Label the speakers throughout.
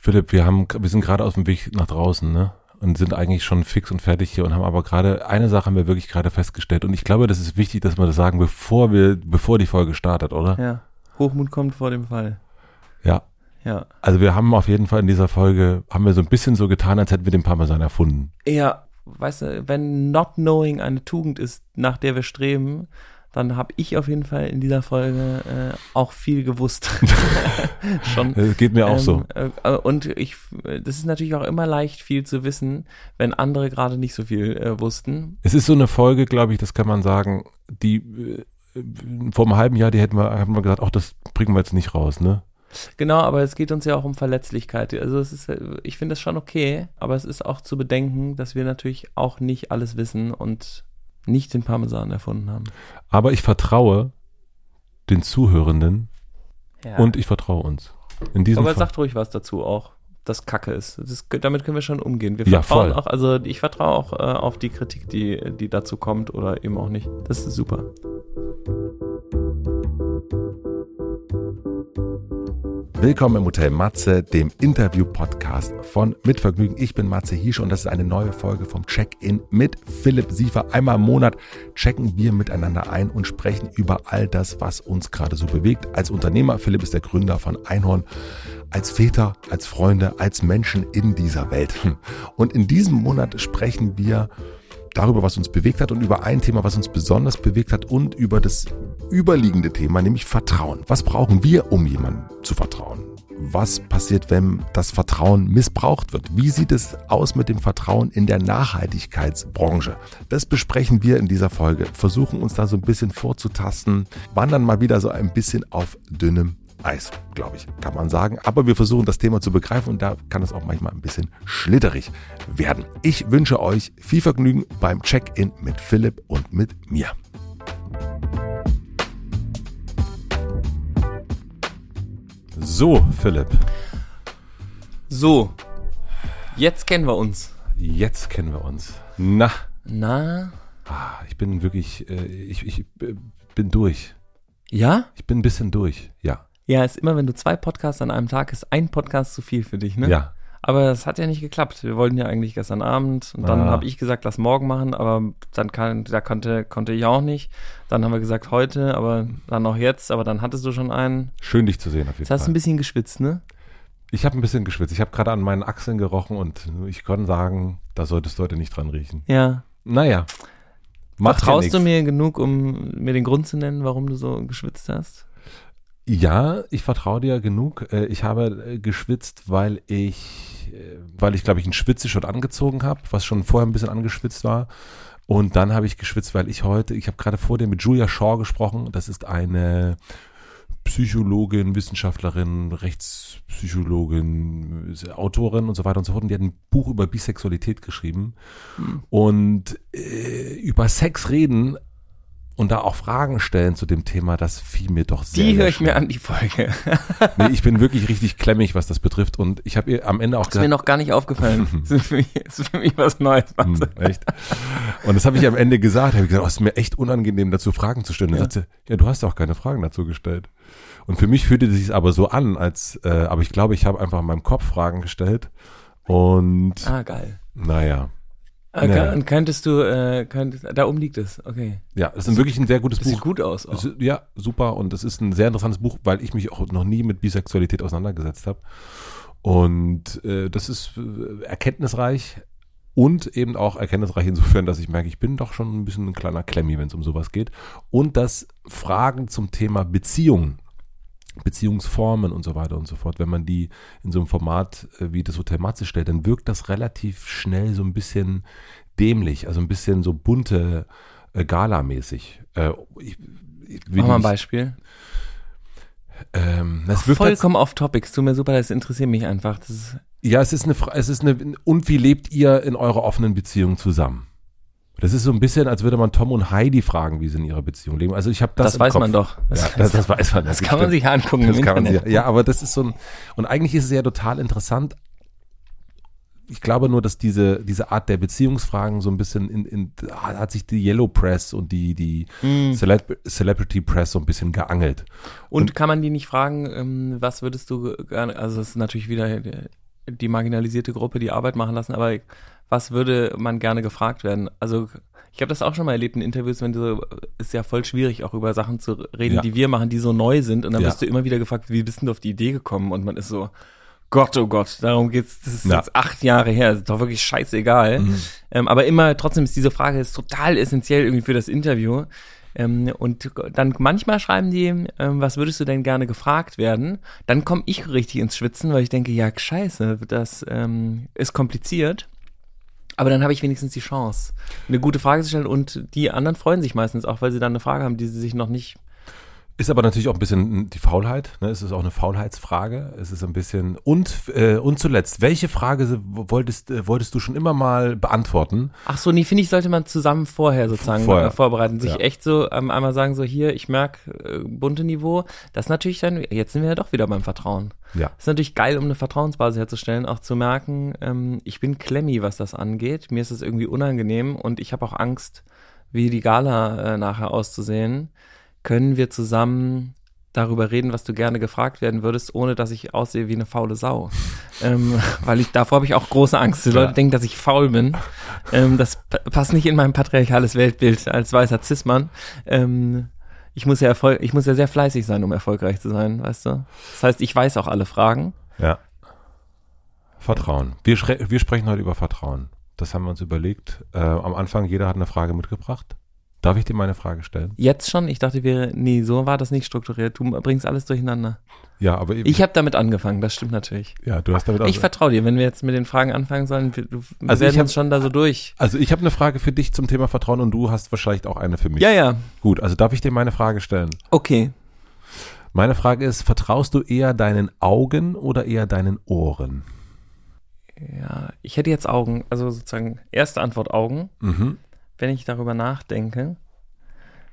Speaker 1: Philipp, wir haben, wir sind gerade auf dem Weg nach draußen, ne? Und sind eigentlich schon fix und fertig hier und haben aber gerade, eine Sache haben wir wirklich gerade festgestellt. Und ich glaube, das ist wichtig, dass wir das sagen, bevor wir, bevor die Folge startet, oder?
Speaker 2: Ja. Hochmut kommt vor dem Fall.
Speaker 1: Ja.
Speaker 2: Ja.
Speaker 1: Also wir haben auf jeden Fall in dieser Folge, haben wir so ein bisschen so getan, als hätten wir den Parmesan erfunden.
Speaker 2: Ja, weißt du, wenn not knowing eine Tugend ist, nach der wir streben, dann habe ich auf jeden Fall in dieser Folge äh, auch viel gewusst. Schon.
Speaker 1: Das geht mir auch so.
Speaker 2: Ähm, äh, und ich, das ist natürlich auch immer leicht, viel zu wissen, wenn andere gerade nicht so viel äh, wussten.
Speaker 1: Es ist so eine Folge, glaube ich, das kann man sagen, die äh, vor einem halben Jahr, die hätten wir, haben wir gesagt, ach, das bringen wir jetzt nicht raus, ne?
Speaker 2: Genau, aber es geht uns ja auch um Verletzlichkeit. Also es ist, ich finde das schon okay, aber es ist auch zu bedenken, dass wir natürlich auch nicht alles wissen und nicht den Parmesan erfunden haben.
Speaker 1: Aber ich vertraue den Zuhörenden
Speaker 2: Ja.
Speaker 1: und ich vertraue uns. In diesem
Speaker 2: aber
Speaker 1: Fall.
Speaker 2: sagt ruhig was dazu auch, dass Kacke ist. Das, damit können wir schon umgehen. Wir
Speaker 1: Ja,
Speaker 2: vertrauen
Speaker 1: voll.
Speaker 2: auch, also ich vertraue auch äh, auf die Kritik, die, die dazu kommt oder eben auch nicht. Das ist super.
Speaker 1: Willkommen im Hotel Matze, dem Interview-Podcast von Mitvergnügen. Ich bin Matze Hiesch und das ist eine neue Folge vom Check-In mit Philipp Siefer. Einmal im Monat checken wir miteinander ein und sprechen über all das, was uns gerade so bewegt. Als Unternehmer, Philipp ist der Gründer von Einhorn, als Väter, als Freunde, als Menschen in dieser Welt. Und in diesem Monat sprechen wir darüber, was uns bewegt hat und über ein Thema, was uns besonders bewegt hat und über das überliegende Thema, nämlich Vertrauen. Was brauchen wir, um jemandem zu vertrauen? Was passiert, wenn das Vertrauen missbraucht wird? Wie sieht es aus mit dem Vertrauen in der Nachhaltigkeitsbranche? Das besprechen wir in dieser Folge, versuchen uns da so ein bisschen vorzutasten, wandern mal wieder so ein bisschen auf dünnem Eis, glaube ich, kann man sagen. Aber wir versuchen das Thema zu begreifen und da kann es auch manchmal ein bisschen schlitterig werden. Ich wünsche euch viel Vergnügen beim Check-in mit Philipp und mit mir. So, Philipp,
Speaker 2: So, jetzt kennen wir uns.
Speaker 1: jetzt kennen wir uns. Na,
Speaker 2: Na,
Speaker 1: ah, ich bin wirklich, äh, ich, ich äh, bin durch.
Speaker 2: ja?
Speaker 1: Ich bin ein bisschen durch, ja.
Speaker 2: Ja, ist immer, wenn du zwei Podcasts an einem Tag ist, ein Podcast zu viel für dich, ne?
Speaker 1: Ja,
Speaker 2: Aber es hat ja nicht geklappt. Wir wollten ja eigentlich gestern Abend und dann
Speaker 1: Ah.
Speaker 2: habe ich gesagt, lass morgen machen, aber dann kann, da konnte, konnte ich auch nicht. Dann haben wir gesagt heute, aber dann auch jetzt, aber dann hattest du schon einen.
Speaker 1: schön dich zu sehen auf jeden
Speaker 2: Jetzt hast du
Speaker 1: Fall.
Speaker 2: ein bisschen geschwitzt, ne?
Speaker 1: Ich habe ein bisschen geschwitzt. Ich habe gerade an meinen Achseln gerochen und ich kann sagen, da solltest du heute nicht dran riechen.
Speaker 2: Ja.
Speaker 1: Naja. Macht
Speaker 2: Vertraust
Speaker 1: ja
Speaker 2: du mir genug, um mir den Grund zu nennen, warum du so geschwitzt hast?
Speaker 1: Ja, ich vertraue dir genug. Äh, Ich habe äh, geschwitzt, weil ich, äh, weil ich glaube ich ein Schwitzeshirt angezogen habe, was schon vorher ein bisschen angeschwitzt war. Und dann habe ich geschwitzt, weil ich heute, ich habe gerade vor dir mit Julia Shaw gesprochen. Das ist eine Psychologin, Wissenschaftlerin, Rechtspsychologin, Autorin und so weiter und so fort. Und die hat ein Buch über Bisexualität geschrieben. Und äh, über Sex reden und da auch Fragen stellen zu dem Thema, das fiel mir doch sehr
Speaker 2: Die höre ich mir an, die Folge.
Speaker 1: Nee, ich bin wirklich richtig klemmig, was das betrifft. Und ich habe ihr am Ende auch
Speaker 2: Ist mir noch gar nicht aufgefallen. Das ist für mich, das ist für mich was Neues.
Speaker 1: hm, echt. Und das habe ich am Ende gesagt. Habe ich gesagt, oh, es ist mir echt unangenehm, dazu Fragen zu stellen. Und
Speaker 2: Ja.
Speaker 1: sagte, ja, du hast auch keine Fragen dazu gestellt. Und für mich fühlte es sich aber so an, als, äh, aber ich glaube, ich habe einfach in meinem Kopf Fragen gestellt. Und
Speaker 2: Ah, geil.
Speaker 1: naja,
Speaker 2: Äh, kann- Könntest du, äh, könntest, da oben liegt es, okay.
Speaker 1: ja, es ist wirklich ein sehr gutes
Speaker 2: Das sieht
Speaker 1: Buch.
Speaker 2: gut aus auch.
Speaker 1: Ist- Ja, super. Und es ist ein sehr interessantes Buch, weil ich mich auch noch nie mit Bisexualität auseinandergesetzt habe. Und äh, das ist äh, erkenntnisreich und eben auch erkenntnisreich insofern, dass ich merke, ich bin doch schon ein bisschen ein kleiner Klemmi, wenn es um sowas geht. Und dass Fragen zum Thema Beziehungen, Beziehungsformen und so weiter und so fort, wenn man die in so einem Format äh, wie das Hotel Matze stellt, dann wirkt das relativ schnell so ein bisschen dämlich, also ein bisschen so bunte äh, Gala-mäßig. Äh, ich, ich, will
Speaker 2: Mach mal ein Beispiel.
Speaker 1: Ähm, das wirkt halt,
Speaker 2: Vollkommen off topic. Es tut mir super, das interessiert mich einfach. Das
Speaker 1: ja, es ist eine, es ist eine, und wie lebt ihr in eurer offenen Beziehung zusammen? Das ist so ein bisschen, als würde man Tom und Heidi fragen, wie sie in ihrer Beziehung leben. Also ich habe das,
Speaker 2: das, weiß
Speaker 1: Kopf.
Speaker 2: man doch. Das,
Speaker 1: Ja, das, das weiß man.
Speaker 2: das kann man sich angucken
Speaker 1: Das kann man
Speaker 2: Internet.
Speaker 1: sich, ja, aber das ist so ein, und eigentlich ist es ja total interessant. Ich glaube nur, dass diese, diese Art der Beziehungsfragen so ein bisschen in, in hat sich die Yellow Press und die, die
Speaker 2: Mhm.
Speaker 1: Celeb Celebrity Press so ein bisschen geangelt.
Speaker 2: Und kann man die nicht fragen, ähm, was würdest du gerne, also das ist natürlich wieder, äh, die marginalisierte Gruppe die Arbeit machen lassen, aber was würde man gerne gefragt werden? Also ich habe das auch schon mal erlebt in Interviews, wenn du so, ist ja voll schwierig, auch über Sachen zu reden,
Speaker 1: Ja.
Speaker 2: die wir machen, die so neu sind. Und dann
Speaker 1: Ja.
Speaker 2: wirst du immer wieder gefragt, wie bist denn du auf die Idee gekommen? Und man ist so, Gott, oh Gott, darum geht's. Das ist
Speaker 1: Ja.
Speaker 2: jetzt acht Jahre her, ist doch wirklich scheißegal. Ähm, aber immer, trotzdem ist diese Frage ist total essentiell irgendwie für das Interview. Ähm, und dann manchmal schreiben die, ähm, was würdest du denn gerne gefragt werden? Dann komme ich richtig ins Schwitzen, weil ich denke, ja, scheiße, das ähm, ist kompliziert. Aber dann habe ich wenigstens die Chance, eine gute Frage zu stellen. Und die anderen freuen sich meistens auch, weil sie dann eine Frage haben, die sie sich noch nicht.
Speaker 1: Ist aber natürlich auch ein bisschen die Faulheit. Ne? Es ist auch eine Faulheitsfrage. Es ist ein bisschen und äh, und zuletzt, welche Frage wolltest äh, wolltest du schon immer mal beantworten?
Speaker 2: Ach so, nee, finde ich, sollte man zusammen vorher sozusagen
Speaker 1: Vorher.
Speaker 2: vorbereiten. Sich
Speaker 1: Ja.
Speaker 2: echt so ähm, einmal sagen, so hier, ich merke äh, bunte Niveau. Das ist natürlich dann, jetzt sind wir ja doch wieder beim Vertrauen.
Speaker 1: Ja.
Speaker 2: ist natürlich geil, um eine Vertrauensbasis herzustellen, auch zu merken, ähm, ich bin klemmi, was das angeht. Mir ist es irgendwie unangenehm und ich habe auch Angst, wie die Gala äh, nachher auszusehen. Können wir zusammen darüber reden, was du gerne gefragt werden würdest, ohne dass ich aussehe wie eine faule Sau. ähm, weil ich davor habe ich auch große Angst. Die Leute
Speaker 1: Ja.
Speaker 2: denken, dass ich faul bin. Ähm, das pa- passt nicht in mein patriarchales Weltbild als weißer Cis-Mann. Ähm, ich muss ja Erfolg, ich muss ja sehr fleißig sein, um erfolgreich zu sein, weißt du? Das heißt, ich weiß auch alle Fragen.
Speaker 1: Ja. Vertrauen. Wir, wir sprechen heute über Vertrauen. Das haben wir uns überlegt. Äh, am Anfang, jeder hat eine Frage mitgebracht. Darf ich dir meine Frage stellen?
Speaker 2: Jetzt schon? Ich dachte, wir, nee, so war das nicht strukturiert. Du bringst alles durcheinander.
Speaker 1: Ja, aber
Speaker 2: Ich habe damit angefangen, das stimmt natürlich.
Speaker 1: ja, du hast damit auch.
Speaker 2: Ich vertraue dir, wenn wir jetzt mit den Fragen anfangen sollen, wir, wir
Speaker 1: Also ich
Speaker 2: werden
Speaker 1: hab-
Speaker 2: uns schon da so durch.
Speaker 1: also ich habe eine Frage für dich zum Thema Vertrauen und du hast wahrscheinlich auch eine für mich.
Speaker 2: Ja, ja,
Speaker 1: Gut, also darf ich dir meine Frage stellen?
Speaker 2: okay.
Speaker 1: Meine Frage ist, vertraust du eher deinen Augen oder eher deinen Ohren?
Speaker 2: Ja, ich hätte jetzt Augen, also sozusagen erste Antwort Augen.
Speaker 1: Mhm.
Speaker 2: Wenn ich darüber nachdenke,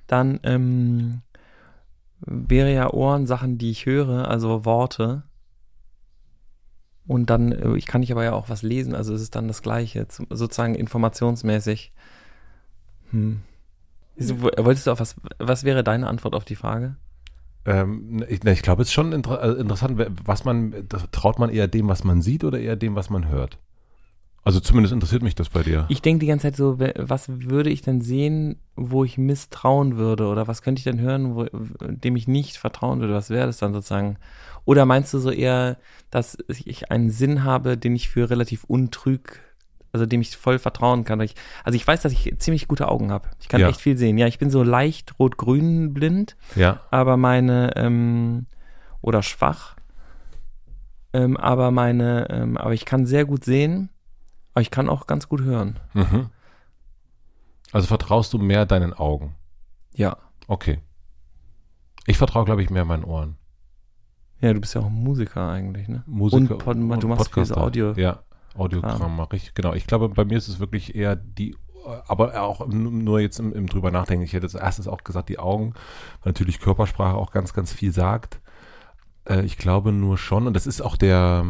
Speaker 2: dann ähm, wäre ja Ohren Sachen, die ich höre, also Worte. Und dann, äh, ich kann ich aber ja auch was lesen, also es ist dann das Gleiche, sozusagen informationsmäßig. Hm. Wolltest du auch was, was wäre deine Antwort auf die Frage?
Speaker 1: Ähm, ich, na, ich glaube, es ist schon inter äh, interessant, was man, traut man eher dem, was man sieht oder eher dem, was man hört? Also zumindest interessiert mich das bei dir.
Speaker 2: Ich denke die ganze Zeit so, was würde ich denn sehen, wo ich misstrauen würde? Oder was könnte ich denn hören, wo, dem ich nicht vertrauen würde? Was wäre das dann sozusagen? Oder meinst du so eher, dass ich einen Sinn habe, den ich für relativ untrüg, also dem ich voll vertrauen kann? Ich, also ich weiß, dass ich ziemlich gute Augen habe. Ich kann
Speaker 1: Ja.
Speaker 2: echt viel sehen. Ja, ich bin so leicht rot-grün blind,
Speaker 1: Ja.
Speaker 2: aber meine, ähm, oder schwach. Ähm, aber meine, ähm, aber ich kann sehr gut sehen, aber ich kann auch ganz gut hören.
Speaker 1: Mhm. Also vertraust du mehr deinen Augen?
Speaker 2: Ja.
Speaker 1: Okay. Ich vertraue, glaube ich, mehr meinen Ohren.
Speaker 2: Ja, du bist ja auch ein Musiker eigentlich, ne?
Speaker 1: Musiker
Speaker 2: Und Pod- du machst
Speaker 1: Podcaster.
Speaker 2: Audio.
Speaker 1: Ja, Audiogramm mache ich. Genau. Ich glaube, bei mir ist es wirklich eher die, aber auch nur jetzt im, im drüber nachdenken. Ich hätte als erstes auch gesagt, die Augen, weil natürlich Körpersprache auch ganz, ganz viel sagt. Äh, ich glaube nur schon, und das ist auch der,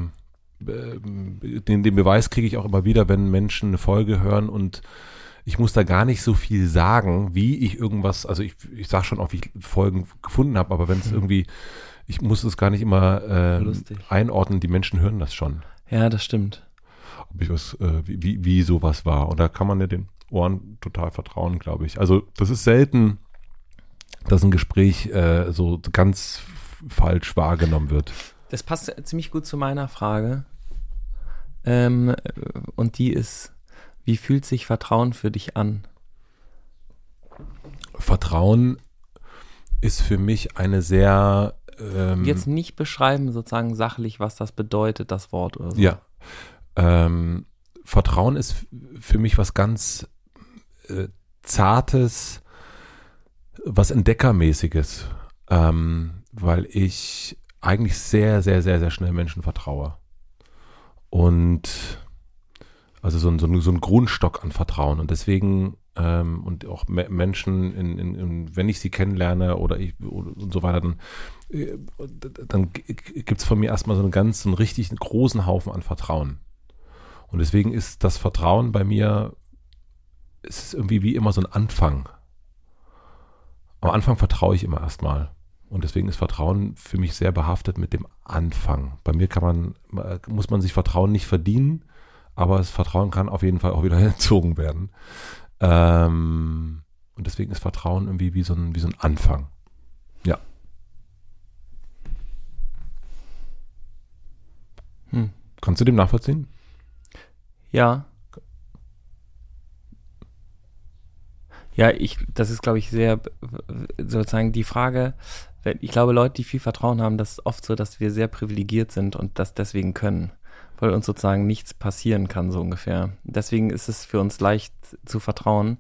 Speaker 1: den, den Beweis kriege ich auch immer wieder, wenn Menschen eine Folge hören und ich muss da gar nicht so viel sagen, wie ich irgendwas, also ich, ich sage schon auch, wie ich Folgen gefunden habe, aber wenn es irgendwie, ich muss es gar nicht immer äh, einordnen, die Menschen hören das schon
Speaker 2: Ja, das stimmt.
Speaker 1: ob ich was, äh, wie, wie, wie sowas war. Und da kann man ja den Ohren total vertrauen, glaube ich. Also das ist selten, dass ein Gespräch äh, so ganz falsch wahrgenommen wird.
Speaker 2: Das passt ziemlich gut zu meiner Frage. Ähm, äh, und die ist, wie fühlt sich Vertrauen für dich an?
Speaker 1: Vertrauen ist für mich eine sehr ähm,
Speaker 2: Jetzt nicht beschreiben, sozusagen sachlich, was das bedeutet, das Wort oder so.
Speaker 1: Ja. Ähm, Vertrauen ist für mich was ganz äh, Zartes, was Entdeckermäßiges, ähm, weil ich eigentlich sehr, sehr, sehr, sehr schnell Menschen vertraue. Und also so ein, so ein, so ein Grundstock an Vertrauen. Und deswegen ähm, und auch Me Menschen, in, in, in, wenn ich sie kennenlerne oder ich und so weiter, dann, äh, dann gibt es von mir erstmal so einen ganz, so einen richtig großen Haufen an Vertrauen. Und deswegen ist das Vertrauen bei mir, es ist irgendwie wie immer so ein Anfang. Am Anfang vertraue ich immer erstmal. Und deswegen ist Vertrauen für mich sehr behaftet mit dem Anfang. Bei mir kann man, äh, muss man sich Vertrauen nicht verdienen, aber das Vertrauen kann auf jeden Fall auch wieder entzogen werden. Ähm, und deswegen ist Vertrauen irgendwie wie so ein, wie so ein Anfang. Ja. Hm. Kannst du dem nachvollziehen?
Speaker 2: Ja. Ja, ich, das ist, glaube ich, sehr sozusagen die Frage, ich glaube, Leute, die viel Vertrauen haben, das ist oft so, dass wir sehr privilegiert sind und das deswegen können, weil uns sozusagen nichts passieren kann, so ungefähr. Deswegen ist es für uns leicht zu vertrauen.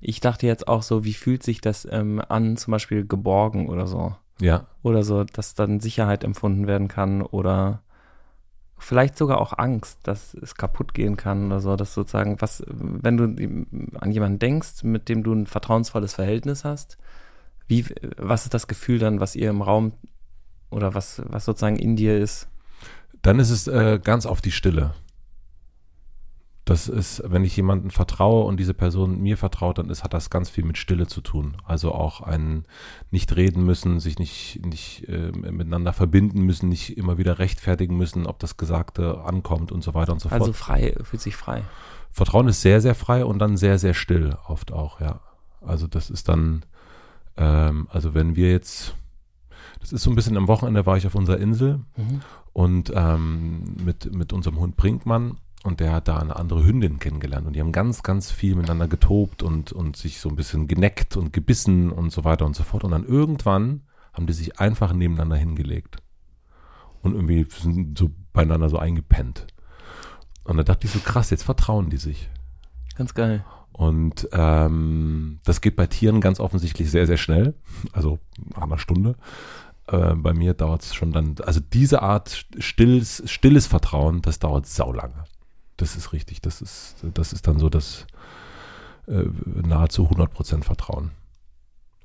Speaker 2: Ich dachte jetzt auch so, wie fühlt sich das ähm, an, zum Beispiel geborgen oder so?
Speaker 1: Ja.
Speaker 2: Oder so, dass dann Sicherheit empfunden werden kann oder vielleicht sogar auch Angst, dass es kaputt gehen kann oder so, dass sozusagen, was, wenn du an jemanden denkst, mit dem du ein vertrauensvolles Verhältnis hast, wie, was ist das Gefühl dann, was ihr im Raum oder was, was sozusagen in dir ist?
Speaker 1: Dann ist es äh, ganz auf die Stille. Das ist, wenn ich jemandem vertraue und diese Person mir vertraut, dann ist, hat das ganz viel mit Stille zu tun. Also auch ein nicht reden müssen, sich nicht, nicht äh, miteinander verbinden müssen, nicht immer wieder rechtfertigen müssen, ob das Gesagte ankommt und so weiter und so
Speaker 2: also fort. Also frei, fühlt sich frei.
Speaker 1: Vertrauen ist sehr, sehr frei und dann sehr, sehr still oft auch, ja. Also das ist dann, ähm, also wenn wir jetzt, das ist so ein bisschen am Wochenende war ich auf unserer Insel mhm. und ähm, mit, mit unserem Hund Brinkmann und der hat da eine andere Hündin kennengelernt und die haben ganz, ganz viel miteinander getobt und, und sich so ein bisschen geneckt und gebissen und so weiter und so fort. Und dann irgendwann haben die sich einfach nebeneinander hingelegt und irgendwie sind so beieinander so eingepennt. Und da dachte ich so, krass, jetzt vertrauen die sich.
Speaker 2: Ganz geil.
Speaker 1: Und ähm, das geht bei Tieren ganz offensichtlich sehr, sehr schnell, also nach einer Stunde. Äh, bei mir dauert es schon dann, also diese Art stilles, stilles Vertrauen, das dauert saulange das ist richtig. Das ist, das ist dann so das äh, nahezu 100% Vertrauen.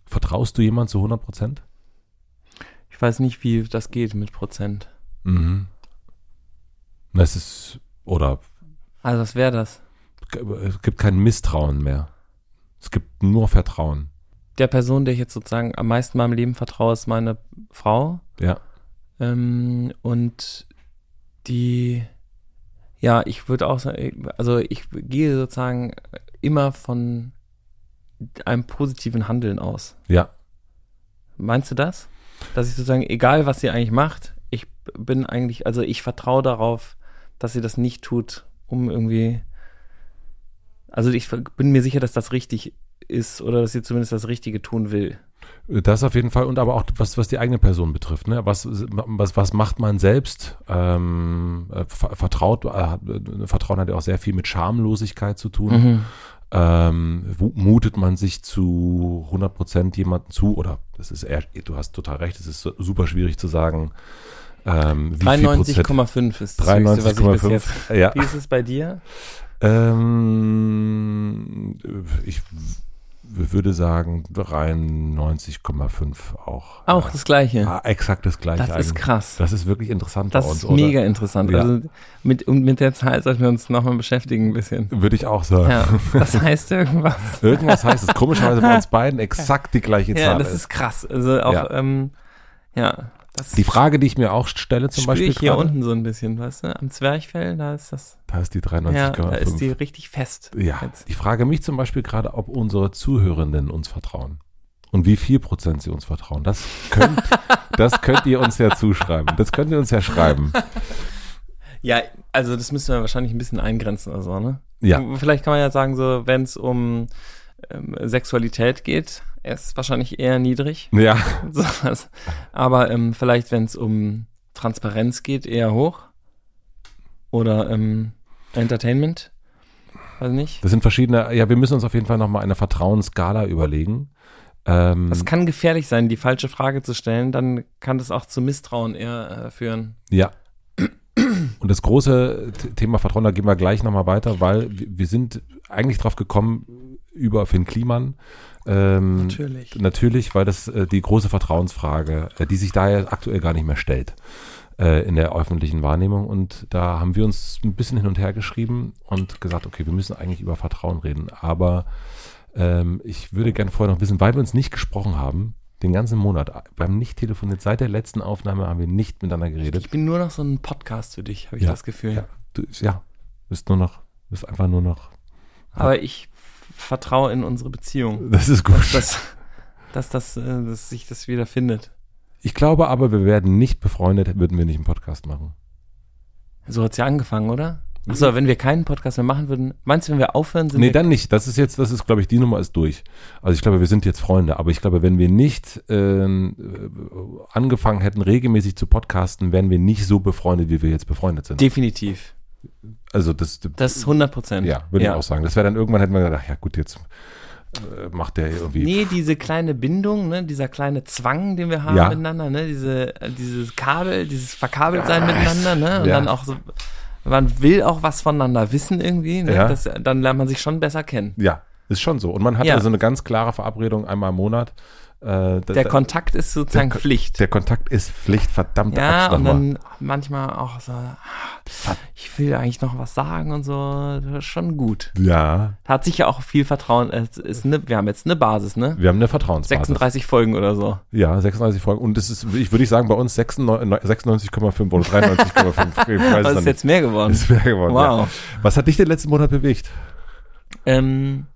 Speaker 1: Vertraust du jemand zu 100%?
Speaker 2: Ich weiß nicht, wie das geht mit Prozent.
Speaker 1: Mhm. Das ist, oder.
Speaker 2: Also, was wäre das?
Speaker 1: Es gibt kein Misstrauen mehr. Es gibt nur Vertrauen.
Speaker 2: Der Person, der ich jetzt sozusagen am meisten in meinem Leben vertraue, ist meine Frau.
Speaker 1: Ja.
Speaker 2: Ähm, und die ja, ich würde auch sagen, also ich gehe sozusagen immer von einem positiven Handeln aus.
Speaker 1: Ja.
Speaker 2: Meinst du das? Dass ich sozusagen, egal was sie eigentlich macht, ich bin eigentlich, also ich vertraue darauf, dass sie das nicht tut, um irgendwie, also ich bin mir sicher, dass das richtig ist oder dass sie zumindest das Richtige tun will.
Speaker 1: Das auf jeden Fall und aber auch was, was die eigene Person betrifft. Ne? Was, was, was macht man selbst? Ähm, äh, vertraut, äh, Vertrauen hat ja auch sehr viel mit Schamlosigkeit zu tun. Mhm. Ähm, mutet man sich zu 100 Prozent jemanden zu oder das ist eher, du hast total recht, es ist super schwierig zu sagen.
Speaker 2: Ähm, 93,5 ist das 93, höchste, was ich bis jetzt. Ja. Wie ist es bei dir?
Speaker 1: Ähm, ich würde sagen 93,5 auch.
Speaker 2: Auch ja. das gleiche.
Speaker 1: Ja, exakt das gleiche.
Speaker 2: Das eigentlich. ist krass.
Speaker 1: Das ist wirklich interessant
Speaker 2: das bei uns. Das ist mega oder? interessant. Ja. Also mit, mit der Zahl sollten wir uns nochmal beschäftigen ein bisschen.
Speaker 1: Würde ich auch sagen. Ja,
Speaker 2: das heißt irgendwas.
Speaker 1: irgendwas heißt es. Komischerweise bei uns beiden exakt die gleiche Zahl.
Speaker 2: Ja, das ist, ist krass. Also auch, ja. Ähm, ja.
Speaker 1: Das die Frage, die ich mir auch stelle zum Beispiel.
Speaker 2: ich hier grade, unten so ein bisschen, weißt du? Am Zwerchfell, da ist das.
Speaker 1: Da ist die 93,5. Ja, da
Speaker 2: ist die richtig fest.
Speaker 1: Ja. Jetzt. Ich frage mich zum Beispiel gerade, ob unsere Zuhörenden uns vertrauen. Und wie viel Prozent sie uns vertrauen. Das könnt, das könnt ihr uns ja zuschreiben. Das könnt ihr uns ja schreiben.
Speaker 2: Ja, also das müssen wir wahrscheinlich ein bisschen eingrenzen oder so, ne?
Speaker 1: Ja.
Speaker 2: Vielleicht kann man ja sagen, so, wenn es um ähm, Sexualität geht, er ist wahrscheinlich eher niedrig.
Speaker 1: Ja.
Speaker 2: So, aber ähm, vielleicht, wenn es um Transparenz geht, eher hoch. Oder ähm, Entertainment. Weiß nicht.
Speaker 1: Das sind verschiedene, ja, wir müssen uns auf jeden Fall nochmal eine Vertrauensskala überlegen.
Speaker 2: Ähm, das kann gefährlich sein, die falsche Frage zu stellen, dann kann das auch zu Misstrauen eher äh, führen.
Speaker 1: Ja. Und das große Thema Vertrauen, da gehen wir gleich nochmal weiter, weil wir sind eigentlich drauf gekommen über Finn Kliman, ähm,
Speaker 2: natürlich.
Speaker 1: Natürlich, weil das äh, die große Vertrauensfrage, äh, die sich daher aktuell gar nicht mehr stellt äh, in der öffentlichen Wahrnehmung. Und da haben wir uns ein bisschen hin und her geschrieben und gesagt, okay, wir müssen eigentlich über Vertrauen reden. Aber ähm, ich würde gerne vorher noch wissen, weil wir uns nicht gesprochen haben, Den ganzen Monat. Wir haben nicht telefoniert. Seit der letzten Aufnahme haben wir nicht miteinander geredet.
Speaker 2: Ich bin nur noch so ein Podcast für dich, habe ich
Speaker 1: Ja,
Speaker 2: das Gefühl.
Speaker 1: Ja, du, ja, bist nur noch, bist einfach nur noch.
Speaker 2: Aber ich vertraue in unsere Beziehung,
Speaker 1: Das ist gut.
Speaker 2: dass, dass, das, äh, dass sich das wieder findet.
Speaker 1: Ich glaube aber, wir werden nicht befreundet, würden wir nicht einen Podcast machen.
Speaker 2: So hat's ja angefangen, oder? Achso, wenn wir keinen Podcast mehr machen würden, meinst du, wenn wir aufhören, sind
Speaker 1: Nee,
Speaker 2: wir
Speaker 1: dann nicht. Das ist jetzt, das ist, glaube ich, die Nummer ist durch. Also ich glaube, wir sind jetzt Freunde. Aber ich glaube, wenn wir nicht äh, angefangen hätten, regelmäßig zu podcasten, wären wir nicht so befreundet, wie wir jetzt befreundet sind.
Speaker 2: definitiv.
Speaker 1: Also das,
Speaker 2: Das ist 100 Prozent.
Speaker 1: ja, würde ich auch sagen. Das wäre dann irgendwann hätten wir gedacht, ach ja gut, jetzt äh, macht der irgendwie.
Speaker 2: Nee, diese kleine Bindung, ne, dieser kleine Zwang, den wir haben
Speaker 1: Ja.
Speaker 2: miteinander, ne, diese, äh, dieses Kabel, dieses Verkabeltsein miteinander, ne, und
Speaker 1: Ja.
Speaker 2: dann auch so, man will auch was voneinander wissen irgendwie, ne,
Speaker 1: Ja.
Speaker 2: das, dann lernt man sich schon besser kennen.
Speaker 1: Ja, ist schon so. Und man hat
Speaker 2: Ja.
Speaker 1: also eine ganz klare Verabredung einmal im Monat. Äh,
Speaker 2: Der
Speaker 1: da-
Speaker 2: Kontakt ist sozusagen
Speaker 1: der,
Speaker 2: Pflicht.
Speaker 1: Der Kontakt ist Pflicht, verdammte
Speaker 2: Ja, und dann manchmal auch so, ah, ich will eigentlich noch was sagen und so, das ist schon gut.
Speaker 1: Ja,
Speaker 2: Hat sich ja auch viel Vertrauen, es ist ne, wir haben jetzt eine Basis, ne?
Speaker 1: wir haben eine Vertrauensbasis.
Speaker 2: 36 Folgen oder so.
Speaker 1: Ja, 36 Folgen. Und das ist, ich würde ich sagen, bei uns 96 96,5 oder 93,5. Ich weiß es
Speaker 2: Was
Speaker 1: dann
Speaker 2: ist jetzt mehr geworden?
Speaker 1: Ist mehr geworden.
Speaker 2: Wow.
Speaker 1: Ja. Was hat dich den letzten Monat bewegt?
Speaker 2: Ähm,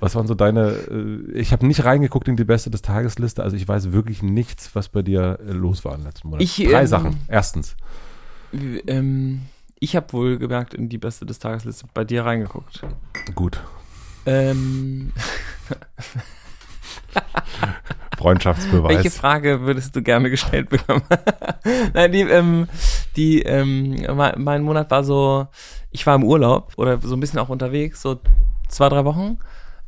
Speaker 1: Was waren so deine, äh, ich habe nicht reingeguckt in die Beste des Tagesliste, also ich weiß wirklich nichts, was bei dir äh, los war im letzten Monat.
Speaker 2: Ich,
Speaker 1: Drei
Speaker 2: ähm,
Speaker 1: Sachen. Erstens.
Speaker 2: ähm, ich habe wohl gemerkt in die beste des Tagesliste bei dir reingeguckt.
Speaker 1: Gut.
Speaker 2: Ähm,
Speaker 1: Freundschaftsbeweis.
Speaker 2: welche Frage würdest du gerne gestellt bekommen? Nein, die, ähm, die, ähm, mein, mein Monat war so, ich war im Urlaub oder so ein bisschen auch unterwegs, so zwei, drei Wochen.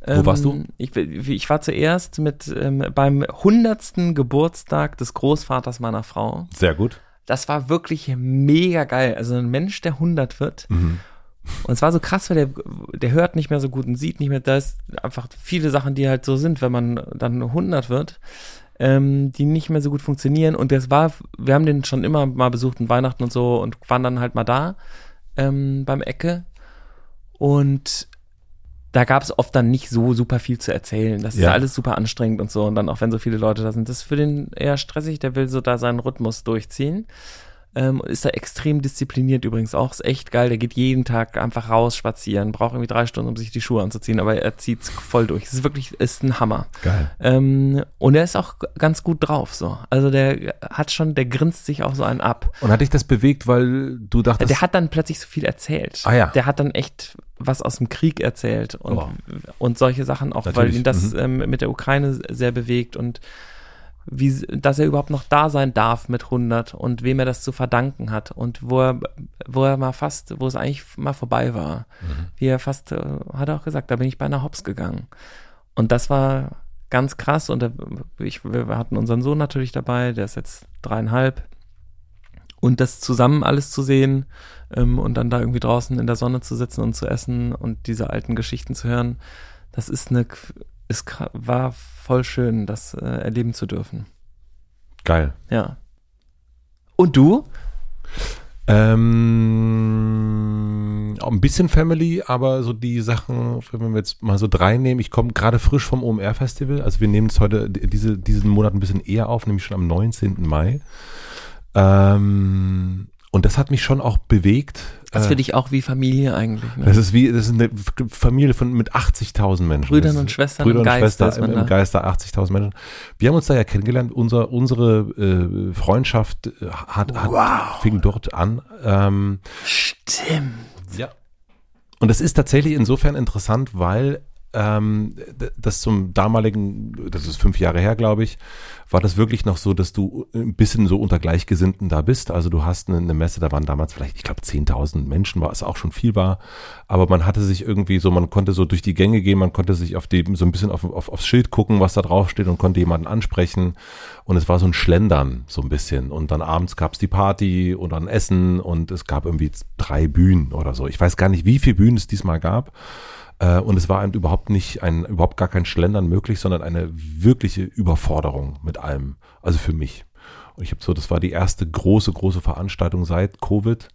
Speaker 1: Wo warst du?
Speaker 2: Ich, ich war zuerst mit ähm, beim hundertsten Geburtstag des Großvaters meiner Frau.
Speaker 1: Sehr gut.
Speaker 2: Das war wirklich mega geil. Also ein Mensch, der 100 wird.
Speaker 1: Mhm.
Speaker 2: Und es war so krass, weil der, der hört nicht mehr so gut und sieht nicht mehr. Da ist einfach viele Sachen, die halt so sind, wenn man dann 100 wird, ähm, die nicht mehr so gut funktionieren. Und das war, wir haben den schon immer mal besucht in Weihnachten und so und waren dann halt mal da ähm, beim Ecke. Und da gab es oft dann nicht so super viel zu erzählen. Das ist
Speaker 1: Ja.
Speaker 2: alles super anstrengend und so. Und dann auch wenn so viele Leute da sind, das ist für den eher stressig. Der will so da seinen Rhythmus durchziehen. Ähm, ist da extrem diszipliniert übrigens auch. Ist echt geil. Der geht jeden Tag einfach raus spazieren. Braucht irgendwie drei Stunden, um sich die Schuhe anzuziehen, aber er zieht's voll durch. Es ist wirklich, ist ein Hammer.
Speaker 1: Geil.
Speaker 2: Ähm, und er ist auch ganz gut drauf, so. Also der hat schon, der grinst sich auch so einen ab.
Speaker 1: Und hat dich das bewegt, weil du dachtest,
Speaker 2: Der hat dann plötzlich so viel erzählt.
Speaker 1: Ah ja.
Speaker 2: Der hat dann echt was aus dem Krieg erzählt und,
Speaker 1: Oh.
Speaker 2: und solche Sachen auch, weil
Speaker 1: Natürlich,
Speaker 2: ihn das
Speaker 1: mhm.
Speaker 2: ähm, mit der Ukraine sehr bewegt und wie, dass er überhaupt noch da sein darf mit 100 und wem er das zu verdanken hat und wo er, wo er mal fast, wo es eigentlich mal vorbei war.
Speaker 1: Mhm.
Speaker 2: Wie er fast, äh, hat er auch gesagt, da bin ich beinahe hops gegangen. Und das war ganz krass und er, ich, wir hatten unseren Sohn natürlich dabei, der ist jetzt dreieinhalb und das zusammen alles zu sehen ähm, und dann da irgendwie draußen in der Sonne zu sitzen und zu essen und diese alten Geschichten zu hören, das ist eine, ist, war voll schön, das äh, erleben zu dürfen.
Speaker 1: geil.
Speaker 2: Ja. Und du?
Speaker 1: Ähm, auch ein bisschen Family, aber so die Sachen, wenn wir jetzt mal so drei nehmen, ich komme gerade frisch vom OMR-Festival, also wir nehmen es heute, diese, diesen Monat ein bisschen eher auf, nämlich schon am 19. Mai. Ähm, und das hat mich schon auch bewegt.
Speaker 2: Das ist
Speaker 1: Äh,
Speaker 2: für dich auch wie Familie eigentlich. Ne?
Speaker 1: das ist wie, das ist eine Familie von mit 80.000 Menschen.
Speaker 2: Brüdern
Speaker 1: Das
Speaker 2: und Schwestern
Speaker 1: Brüder
Speaker 2: im
Speaker 1: und
Speaker 2: Geiste
Speaker 1: Schwester
Speaker 2: ist man
Speaker 1: im, im Geister 80.000 Menschen. Wir haben uns da ja kennengelernt. Unser, unsere äh, Freundschaft äh, hat, hat fing dort an. Ähm,
Speaker 2: Stimmt.
Speaker 1: ja. Und es ist tatsächlich insofern interessant, weil ähm, das zum damaligen, das ist fünf Jahre her, glaube ich, war das wirklich noch so, dass du ein bisschen so unter Gleichgesinnten da bist. Also du hast eine, eine Messe, da waren damals vielleicht, ich glaube, 10.000 Menschen, was auch schon viel war. Aber man hatte sich irgendwie so, man konnte so durch die Gänge gehen, man konnte sich auf dem, so ein bisschen auf, auf, aufs Schild gucken, was da drauf steht und konnte jemanden ansprechen. Und es war so ein Schlendern, so ein bisschen. Und dann abends gab's die Party und dann Essen und es gab irgendwie drei Bühnen oder so. Ich weiß gar nicht, wie viele Bühnen es diesmal gab. Äh, Und es war einem überhaupt nicht ein, überhaupt gar kein Schlendern möglich, sondern eine wirkliche Überforderung mit allem. Also für mich. Und ich habe so, das war die erste große, große Veranstaltung seit Covid.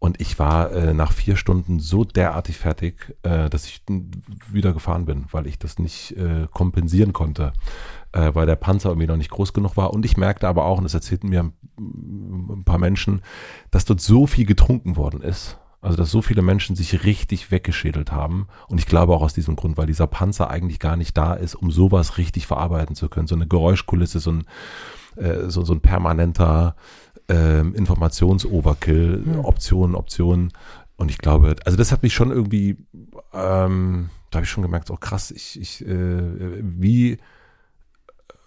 Speaker 1: Und ich war äh, nach vier Stunden so derartig fertig, äh, dass ich wieder gefahren bin, weil ich das nicht äh, kompensieren konnte. äh, weil der Panzer irgendwie noch nicht groß genug war. Und ich merkte aber auch, und das erzählten mir ein paar Menschen, dass dort so viel getrunken worden ist. Also, dass so viele Menschen sich richtig weggeschädelt haben. Und ich glaube auch aus diesem Grund, weil dieser Panzer eigentlich gar nicht da ist, um sowas richtig verarbeiten zu können. So eine Geräuschkulisse, so ein, äh, so, so ein permanenter äh, Informationsoverkill, mhm. Optionen, Optionen. Und ich glaube, also das hat mich schon irgendwie, ähm, da habe ich schon gemerkt, so krass, ich, ich, äh, wie,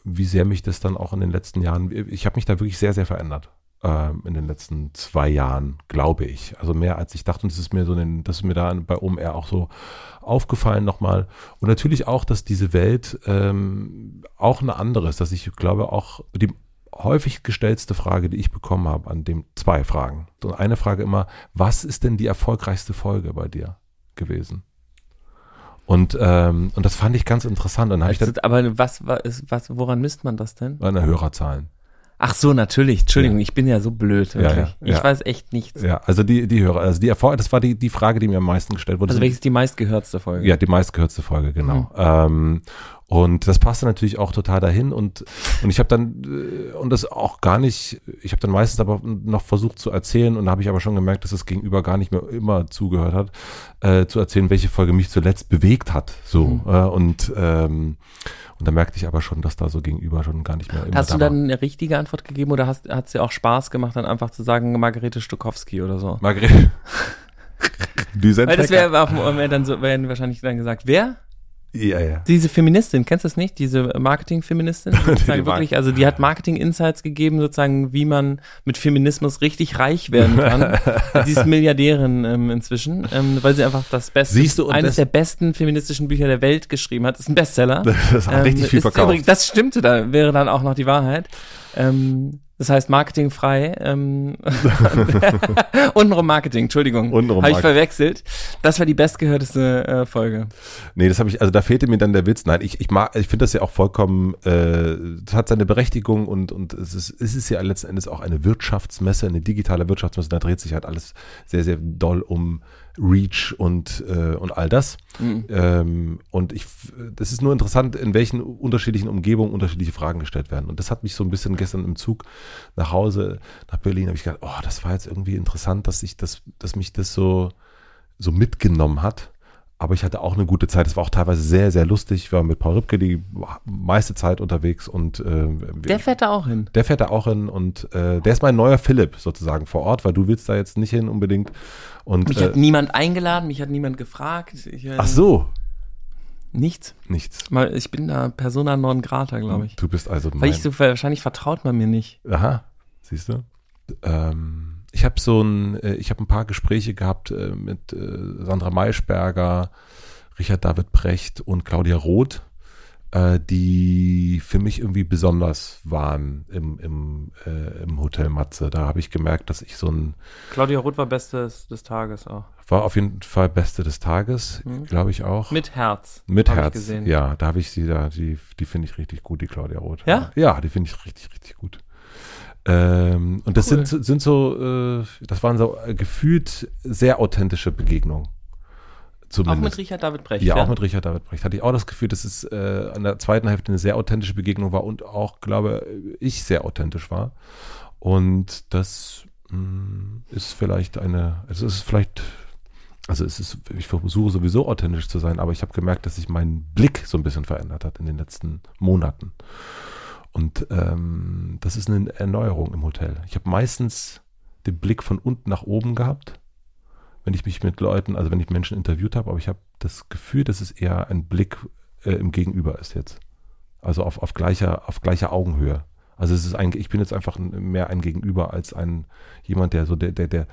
Speaker 1: wie sehr mich das dann auch in den letzten Jahren, ich habe mich da wirklich sehr, sehr verändert äh, in den letzten zwei Jahren, glaube ich. Also mehr als ich dachte. Und das ist mir so, den, das ist mir da bei OMR auch so aufgefallen nochmal. Und natürlich auch, dass diese Welt ähm, auch eine andere ist, dass ich glaube auch die häufig gestellte Frage, die ich bekommen habe, an dem zwei Fragen. Und eine Frage immer, was ist denn die erfolgreichste Folge bei dir gewesen? Und, ähm, und das fand ich ganz interessant. Und
Speaker 2: ich dann, aber was, was, woran misst man das denn?
Speaker 1: An Hörerzahlen.
Speaker 2: Ach so, natürlich. Entschuldigung, ja. ich bin ja so blöd.
Speaker 1: Ja, ja,
Speaker 2: ich weiß echt nichts.
Speaker 1: Ja, also die, die Hörer, also die Erfolg, das war die, die Frage, die mir am meisten gestellt wurde.
Speaker 2: Also welches ist die meistgehörtste Folge?
Speaker 1: Ja, die meistgehörtste Folge, genau. Mhm. Ähm, und das passte natürlich auch total dahin und und ich habe dann äh, und das auch gar nicht, ich habe dann meistens aber noch versucht zu erzählen und da habe ich aber schon gemerkt, dass das Gegenüber gar nicht mehr immer zugehört hat, äh, zu erzählen, welche Folge mich zuletzt bewegt hat, so mhm. äh, und ähm, und da merkte ich aber schon, dass da so gegenüber schon gar nicht mehr
Speaker 2: immer Hast du dann eine richtige Antwort gegeben oder hat es dir auch Spaß gemacht, dann einfach zu sagen Margarete Stokowski oder so?
Speaker 1: Margarete.
Speaker 2: Weil das wäre auf dem Moment dann so, werden wahrscheinlich dann gesagt, wer?
Speaker 1: Ja, ja.
Speaker 2: Diese Feministin, kennst du das nicht? Diese Marketing-Feministin? Sozusagen wirklich, also die hat Marketing-Insights gegeben, sozusagen, wie man mit Feminismus richtig reich werden kann. sie ist Milliardärin ähm, inzwischen, ähm, weil sie einfach das beste,
Speaker 1: Siehst du,
Speaker 2: eines der besten feministischen Bücher der Welt geschrieben hat. Das ist ein Bestseller.
Speaker 1: Das hat ähm, richtig viel verkauft. Übrigens,
Speaker 2: das stimmte, da wäre dann auch noch die Wahrheit. Ähm, das heißt marketingfrei. Ähm, untenrum Marketing, Entschuldigung. Untenrum Habe ich verwechselt. Das war die bestgehörteste äh, Folge.
Speaker 1: Nee, das habe ich, also da fehlte mir dann der Witz. Nein, ich, ich mag, ich finde das ja auch vollkommen, äh, das hat seine Berechtigung und, und es ist, es ist ja letzten Endes auch eine Wirtschaftsmesse, eine digitale Wirtschaftsmesse. Da dreht sich halt alles sehr, sehr doll um Reach und, äh, und all das. Mhm. Ähm, und ich, das ist nur interessant, in welchen unterschiedlichen Umgebungen unterschiedliche Fragen gestellt werden. Und das hat mich so ein bisschen gestern im Zug nach Hause, nach Berlin, habe ich gedacht, oh, das war jetzt irgendwie interessant, dass ich das, dass mich das so, so mitgenommen hat. Aber ich hatte auch eine gute Zeit. Es war auch teilweise sehr, sehr lustig. Ich war mit Paul Ripke die meiste Zeit unterwegs und äh,
Speaker 2: der fährt da auch hin.
Speaker 1: Der fährt da auch hin und äh, der ist mein neuer Philipp sozusagen vor Ort, weil du willst da jetzt nicht hin unbedingt. Und,
Speaker 2: mich äh, hat niemand eingeladen, mich hat niemand gefragt.
Speaker 1: Ich, äh, Ach so.
Speaker 2: Nichts.
Speaker 1: Nichts.
Speaker 2: Mal, ich bin da Persona non grata, glaube ich.
Speaker 1: Du bist also
Speaker 2: mein Weil ich so wahrscheinlich vertraut man mir nicht.
Speaker 1: Aha, siehst du? Ähm, ich habe so ein, äh, ich habe ein paar Gespräche gehabt äh, mit äh, Sandra Maischberger, Richard David Brecht und Claudia Roth, äh, die für mich irgendwie besonders waren im, im, äh, im Hotel Matze. Da habe ich gemerkt, dass ich so ein
Speaker 2: Claudia Roth war Beste des, des Tages auch.
Speaker 1: War auf jeden Fall Beste des Tages, mhm. glaube ich auch.
Speaker 2: Mit Herz.
Speaker 1: Mit Herz. Ja, da habe ich sie da, die, die finde ich richtig gut, die Claudia Roth.
Speaker 2: Ja?
Speaker 1: Ja, die finde ich richtig, richtig gut. Ähm, und das cool. sind, sind so, äh, das waren so äh, gefühlt sehr authentische Begegnungen.
Speaker 2: Zumindest. Auch mit Richard David Brecht.
Speaker 1: Ja, ja, auch mit Richard David Brecht. Hatte ich auch das Gefühl, dass es äh, an der zweiten Hälfte eine sehr authentische Begegnung war und auch, glaube ich, sehr authentisch war. Und das mh, mm, ist vielleicht eine, es ist vielleicht, also es ist, ich versuche sowieso authentisch zu sein, aber ich habe gemerkt, dass sich mein Blick so ein bisschen verändert hat in den letzten Monaten. Und ähm, das ist eine Erneuerung im Hotel. Ich habe meistens den Blick von unten nach oben gehabt, wenn ich mich mit Leuten, also wenn ich Menschen interviewt habe, aber ich habe das Gefühl, dass es eher ein Blick äh, im Gegenüber ist jetzt. Also auf, auf, gleicher, auf gleicher Augenhöhe. Also es ist ein, ich bin jetzt einfach mehr ein Gegenüber als ein jemand, der so der, der, der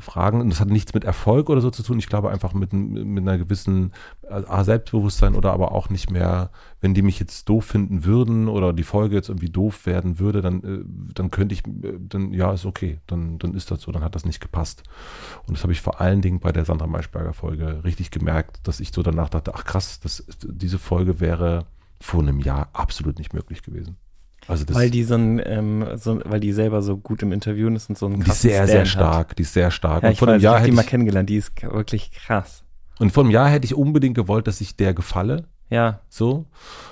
Speaker 1: Fragen. Und das hat nichts mit Erfolg oder so zu tun. Ich glaube einfach mit, mit einer gewissen A, Selbstbewusstsein oder aber auch nicht mehr, wenn die mich jetzt doof finden würden oder die Folge jetzt irgendwie doof werden würde, dann, äh, dann könnte ich, dann ja, ist okay, dann, dann ist das so, dann hat das nicht gepasst. Und das habe ich vor allen Dingen bei der Sandra Maischberger Folge richtig gemerkt, dass ich so danach dachte, ach krass, das, diese Folge wäre vor einem Jahr absolut nicht möglich gewesen.
Speaker 2: Also das weil die so ein, ähm, so, weil die selber so gut im Interviewen ist und so ein
Speaker 1: Die ist sehr, Stand sehr stark, hat. die ist sehr stark.
Speaker 2: Ja, und ich vor weiß, Jahr ich die mal kennengelernt, die ist wirklich krass.
Speaker 1: Und vor einem Jahr hätte ich unbedingt gewollt, dass ich der gefalle.
Speaker 2: Ja.
Speaker 1: So.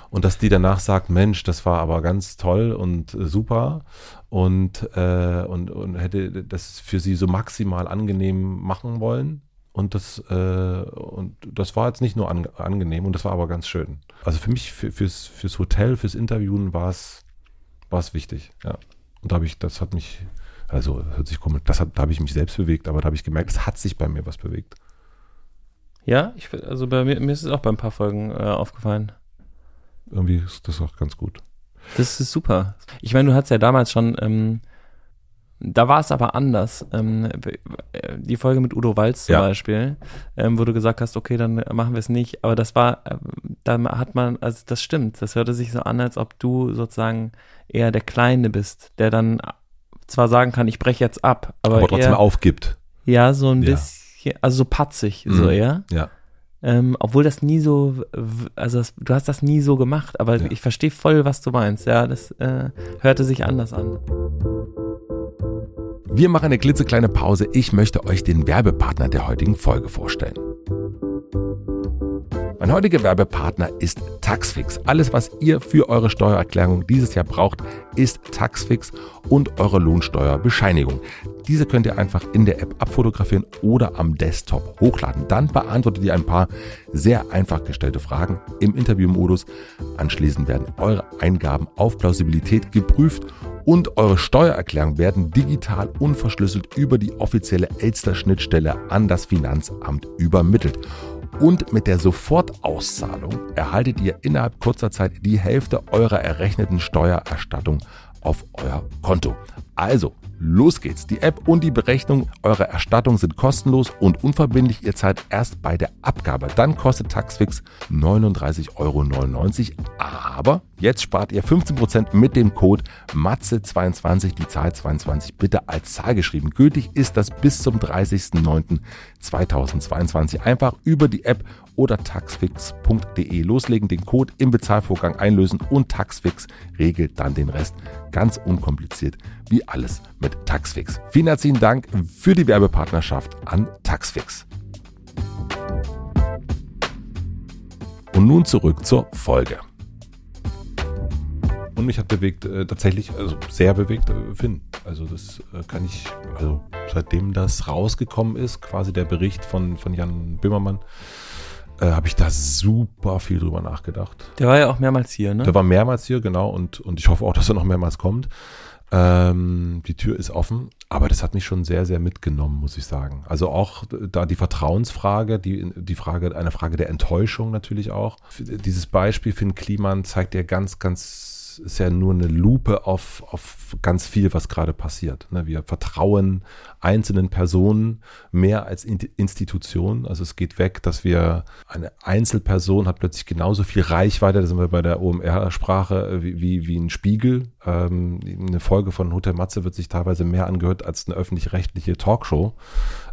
Speaker 1: Und dass die danach sagt, Mensch, das war aber ganz toll und äh, super und, äh, und, und hätte das für sie so maximal angenehm machen wollen. Und das, äh, und das war jetzt nicht nur an, angenehm und das war aber ganz schön. Also für mich, für, fürs, fürs Hotel, fürs Interviewen war es, war es wichtig, ja. Und da habe ich, das hat mich, also hört sich komisch, das hat, da habe ich mich selbst bewegt, aber da habe ich gemerkt, es hat sich bei mir was bewegt.
Speaker 2: Ja, ich, also bei mir, mir ist es auch bei ein paar Folgen äh, aufgefallen.
Speaker 1: Irgendwie ist das auch ganz gut.
Speaker 2: Das ist super. Ich meine, du hattest ja damals schon, ähm, da war es aber anders. Ähm, die Folge mit Udo Walz zum
Speaker 1: Ja.
Speaker 2: Beispiel, ähm, wo du gesagt hast, okay, dann machen wir es nicht. Aber das war, ähm, da hat man, also das stimmt. Das hörte sich so an, als ob du sozusagen eher der Kleine bist, der dann zwar sagen kann, ich breche jetzt ab, aber,
Speaker 1: Aber trotzdem
Speaker 2: eher,
Speaker 1: aufgibt.
Speaker 2: ja, so ein
Speaker 1: Ja.
Speaker 2: bisschen, also so patzig, so
Speaker 1: Mhm.
Speaker 2: eher.
Speaker 1: Ja.
Speaker 2: Ähm, obwohl das nie so, also das, du hast das nie so gemacht, aber
Speaker 1: Ja.
Speaker 2: ich verstehe voll, was du meinst. Ja, das äh, hörte sich anders an.
Speaker 1: Wir machen eine klitzekleine Pause. Ich möchte euch den Werbepartner der heutigen Folge vorstellen. Mein heutiger Werbepartner ist Taxfix. Alles, was ihr für eure Steuererklärung dieses Jahr braucht, ist Taxfix und eure Lohnsteuerbescheinigung. Diese könnt ihr einfach in der App abfotografieren oder am Desktop hochladen. Dann beantwortet ihr ein paar sehr einfach gestellte Fragen im Interviewmodus. Anschließend werden eure Eingaben auf Plausibilität geprüft und eure Steuererklärung werden digital unverschlüsselt über die offizielle Elster-Schnittstelle an das Finanzamt übermittelt. Und mit der Sofortauszahlung erhaltet ihr innerhalb kurzer Zeit die Hälfte eurer errechneten Steuererstattung auf euer Konto. Also, los geht's. Die App und die Berechnung eurer Erstattung sind kostenlos und unverbindlich. Ihr zahlt erst bei der Abgabe. Dann kostet Taxfix 39,99 Euro. Aber jetzt spart ihr 15% mit dem Code MATZE22, die Zahl 22 bitte als Zahl geschrieben. Gültig ist das bis zum 30.09.2022. Einfach über die App oder taxfix.de loslegen, den Code im Bezahlvorgang einlösen und Taxfix regelt dann den Rest. Ganz unkompliziert wie alles mit Taxfix. Vielen herzlichen Dank für die Werbepartnerschaft an Taxfix. Und nun zurück zur Folge. Und mich hat bewegt, äh, tatsächlich, also sehr bewegt, äh, Finn. Also das äh, kann ich, also seitdem das rausgekommen ist, quasi der Bericht von, von Jan Böhmermann, äh, habe ich da super viel drüber nachgedacht.
Speaker 2: Der war ja auch mehrmals hier, ne?
Speaker 1: Der war mehrmals hier, genau, und, und ich hoffe auch, dass er noch mehrmals kommt. Ähm, die Tür ist offen, aber das hat mich schon sehr, sehr mitgenommen, muss ich sagen. Also auch da die Vertrauensfrage, die, die Frage, eine Frage der Enttäuschung natürlich auch. Dieses Beispiel Finn Kliman zeigt ja ganz, ganz, ist ja nur eine Lupe auf, auf ganz viel, was gerade passiert. Ne? Wir vertrauen einzelnen Personen mehr als In- Institutionen. Also es geht weg, dass wir eine Einzelperson hat plötzlich genauso viel Reichweite, da sind wir bei der OMR-Sprache, wie, wie, wie ein Spiegel. Ähm, eine Folge von Hotel Matze wird sich teilweise mehr angehört, als eine öffentlich-rechtliche Talkshow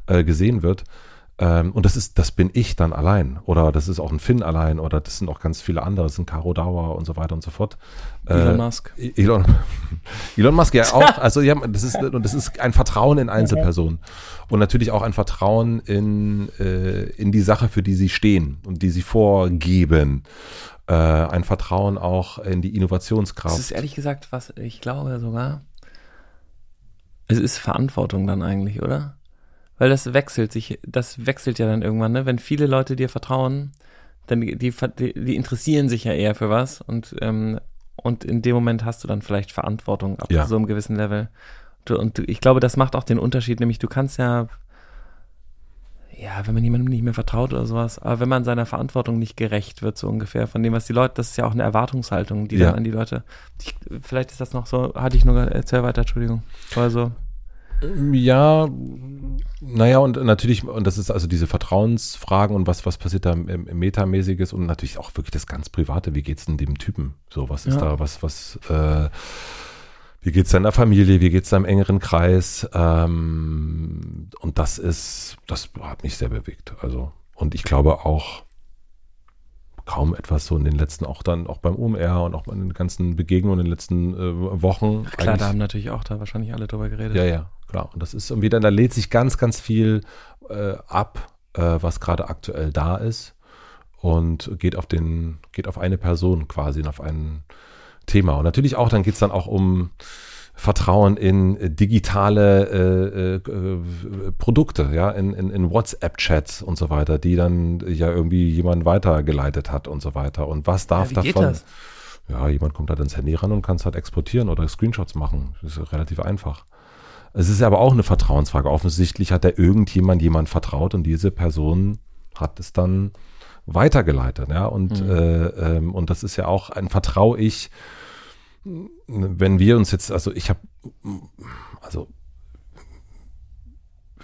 Speaker 1: äh, gesehen wird. Ähm, und das ist, das bin ich dann allein. Oder das ist auch ein Finn allein. Oder das sind auch ganz viele andere. Das sind Caro Dauer und so weiter und so fort.
Speaker 2: Elon
Speaker 1: Äh,
Speaker 2: Musk.
Speaker 1: Elon, Elon Musk ja auch. Also ja, das ist und das ist ein Vertrauen in Einzelpersonen und natürlich auch ein Vertrauen in äh, in die Sache, für die sie stehen und die sie vorgeben. Äh, ein Vertrauen auch in die Innovationskraft.
Speaker 2: Das ist ehrlich gesagt, was ich glaube sogar. Es ist Verantwortung dann eigentlich, oder? Weil das wechselt sich, das wechselt ja dann irgendwann, ne? Wenn viele Leute dir vertrauen, dann die, die, die interessieren sich ja eher für was und, ähm, und in dem Moment hast du dann vielleicht Verantwortung ab
Speaker 1: Ja.
Speaker 2: so einem gewissen Level. Du, und du, ich glaube, das macht auch den Unterschied, nämlich du kannst ja, ja, wenn man jemandem nicht mehr vertraut oder sowas, aber wenn man seiner Verantwortung nicht gerecht wird, so ungefähr, von dem, was die Leute, das ist ja auch eine Erwartungshaltung, die
Speaker 1: Ja.
Speaker 2: dann an die Leute, ich, vielleicht ist das noch so, hatte ich nur, erzähl weiter, Entschuldigung, also,
Speaker 1: Ja, naja, und natürlich, und das ist also diese Vertrauensfragen und was, was passiert da im, im Metamäßiges und natürlich auch wirklich das ganz Private. Wie geht's denn dem Typen? So, was ist
Speaker 2: Ja.
Speaker 1: da, was, was, äh, wie geht's deiner Familie? Wie geht's deinem engeren Kreis? Ähm, und das ist, das hat mich sehr bewegt. Also, und ich glaube auch, kaum etwas so in den letzten, auch dann, auch beim OMR und auch in den ganzen Begegnungen in den letzten äh, Wochen.
Speaker 2: klar, da haben natürlich auch da wahrscheinlich alle drüber geredet.
Speaker 1: ja, ja, klar. Und das ist irgendwie dann, da lädt sich ganz, ganz viel äh, ab, äh, was gerade aktuell da ist. und geht auf den, geht auf eine Person quasi, auf ein Thema. Und natürlich auch, dann geht es dann auch um Vertrauen in digitale äh, äh, Produkte, ja, in, in, in WhatsApp-Chats und so weiter, die dann ja irgendwie jemand weitergeleitet hat und so weiter. Und was darf ja, davon? Ja, jemand kommt halt ins Handy ran und kann es halt exportieren oder Screenshots machen. Das ist relativ einfach. Es ist aber auch eine Vertrauensfrage. Offensichtlich hat da irgendjemand jemand vertraut und diese Person hat es dann weitergeleitet. Ja? Und, mhm. äh, ähm, und das ist ja auch ein Vertraue ich, wenn wir uns jetzt, also ich habe, also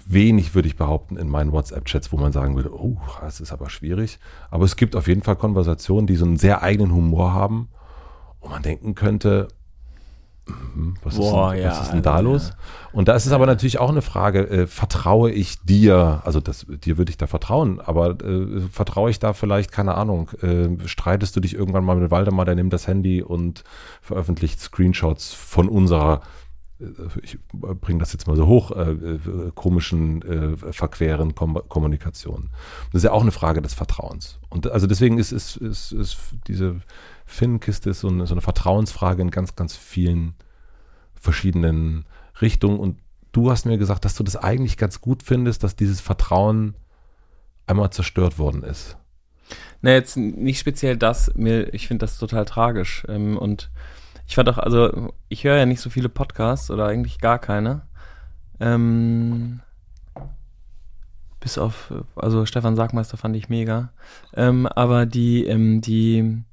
Speaker 1: wenig, würde ich behaupten, in meinen WhatsApp-Chats, wo man sagen würde, oh, das ist aber schwierig. Aber es gibt auf jeden Fall Konversationen, die so einen sehr eigenen Humor haben, wo man denken könnte, was, Boah, ist, denn, was ist denn da also, los? Und da ist es aber natürlich auch eine Frage, äh, vertraue ich dir, also das, dir würde ich da vertrauen, aber äh, vertraue ich da vielleicht, keine Ahnung, äh, streitest du dich irgendwann mal mit Waldemar, der nimmt das Handy und veröffentlicht Screenshots von unserer äh, ich bringe das jetzt mal so hoch, äh, äh komischen, äh, verqueren Kom Kommunikation. Das ist ja auch eine Frage des Vertrauens. Und also deswegen ist, ist, ist, ist diese Finn-Kiste so eine, so eine Vertrauensfrage in ganz, ganz vielen verschiedenen Richtungen. Und du hast mir gesagt, dass du das eigentlich ganz gut findest, dass dieses Vertrauen einmal zerstört worden ist.
Speaker 2: Na, jetzt nicht speziell das, mir, ich finde das total tragisch. Ähm, und ich fand auch, also ich höre ja nicht so viele Podcasts oder eigentlich gar keine. Ähm, bis auf, also Stefan Sagmeister fand ich mega. Ähm, aber die, ähm, die,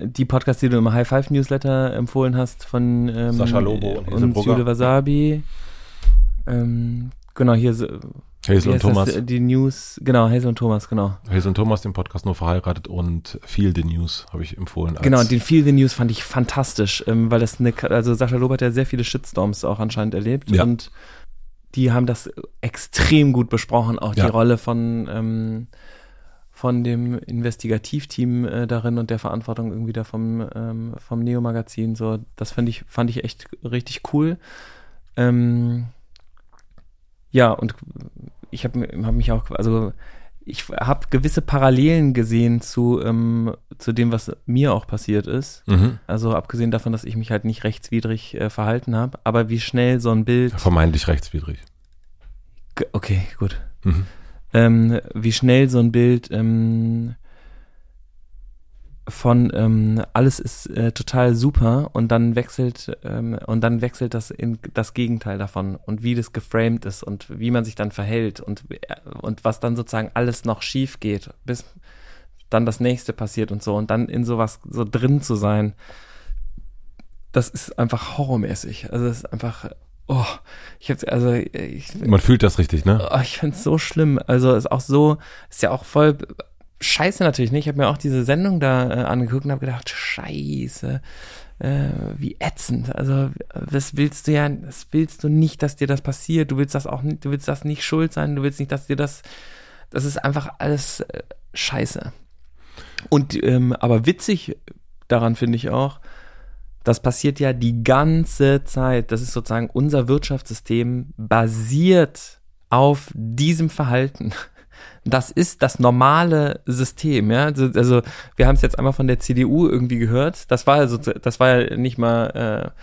Speaker 2: die Podcasts, die du im High Five Newsletter empfohlen hast von ähm,
Speaker 1: Sascha Lobo und, und
Speaker 2: Jule Wasabi. Ähm, genau, hier
Speaker 1: Hazel und Thomas.
Speaker 2: Das, die News, genau, Hazel und Thomas, genau.
Speaker 1: Hazel und Thomas, den Podcast nur verheiratet und Feel the News habe ich empfohlen.
Speaker 2: Genau, den Feel the News fand ich fantastisch, ähm, weil das eine, also Sascha Lobo hat ja sehr viele Shitstorms auch anscheinend erlebt ja. und die haben das extrem gut besprochen, auch die ja. Rolle von ähm, von dem Investigativteam äh, darin und der Verantwortung irgendwie da vom, ähm, vom Neo-Magazin. So, das fand ich, fand ich echt richtig cool. Ähm, ja, und ich habe hab mich auch, also ich habe gewisse Parallelen gesehen zu, ähm, zu dem, was mir auch passiert ist. Mhm. Also abgesehen davon, dass ich mich halt nicht rechtswidrig äh, verhalten habe, aber wie schnell so ein Bild.
Speaker 1: Vermeintlich rechtswidrig.
Speaker 2: Okay, gut. Mhm ähm, wie schnell so ein Bild ähm, von ähm, alles ist äh, total super und dann wechselt ähm, und dann wechselt das in das Gegenteil davon und wie das geframed ist und wie man sich dann verhält und äh, und was dann sozusagen alles noch schief geht, bis dann das nächste passiert und so und dann in sowas so drin zu sein, das ist einfach horrormäßig. Also es ist einfach Oh, ich hab's, also ich,
Speaker 1: Man fühlt das richtig, ne?
Speaker 2: Oh, ich find's so schlimm. Also ist auch so, ist ja auch voll scheiße natürlich, ne? Ich habe mir auch diese Sendung da äh, angeguckt und habe gedacht, scheiße, äh, wie ätzend. Also das willst du ja, das willst du nicht, dass dir das passiert. Du willst das auch nicht, du willst das nicht schuld sein, du willst nicht, dass dir das, das ist einfach alles äh, scheiße. Und ähm, aber witzig daran finde ich auch, das passiert ja die ganze Zeit. Das ist sozusagen unser Wirtschaftssystem basiert auf diesem Verhalten. Das ist das normale System, ja. Also, also wir haben es jetzt einmal von der CDU irgendwie gehört. Das war also, das war ja nicht mal äh,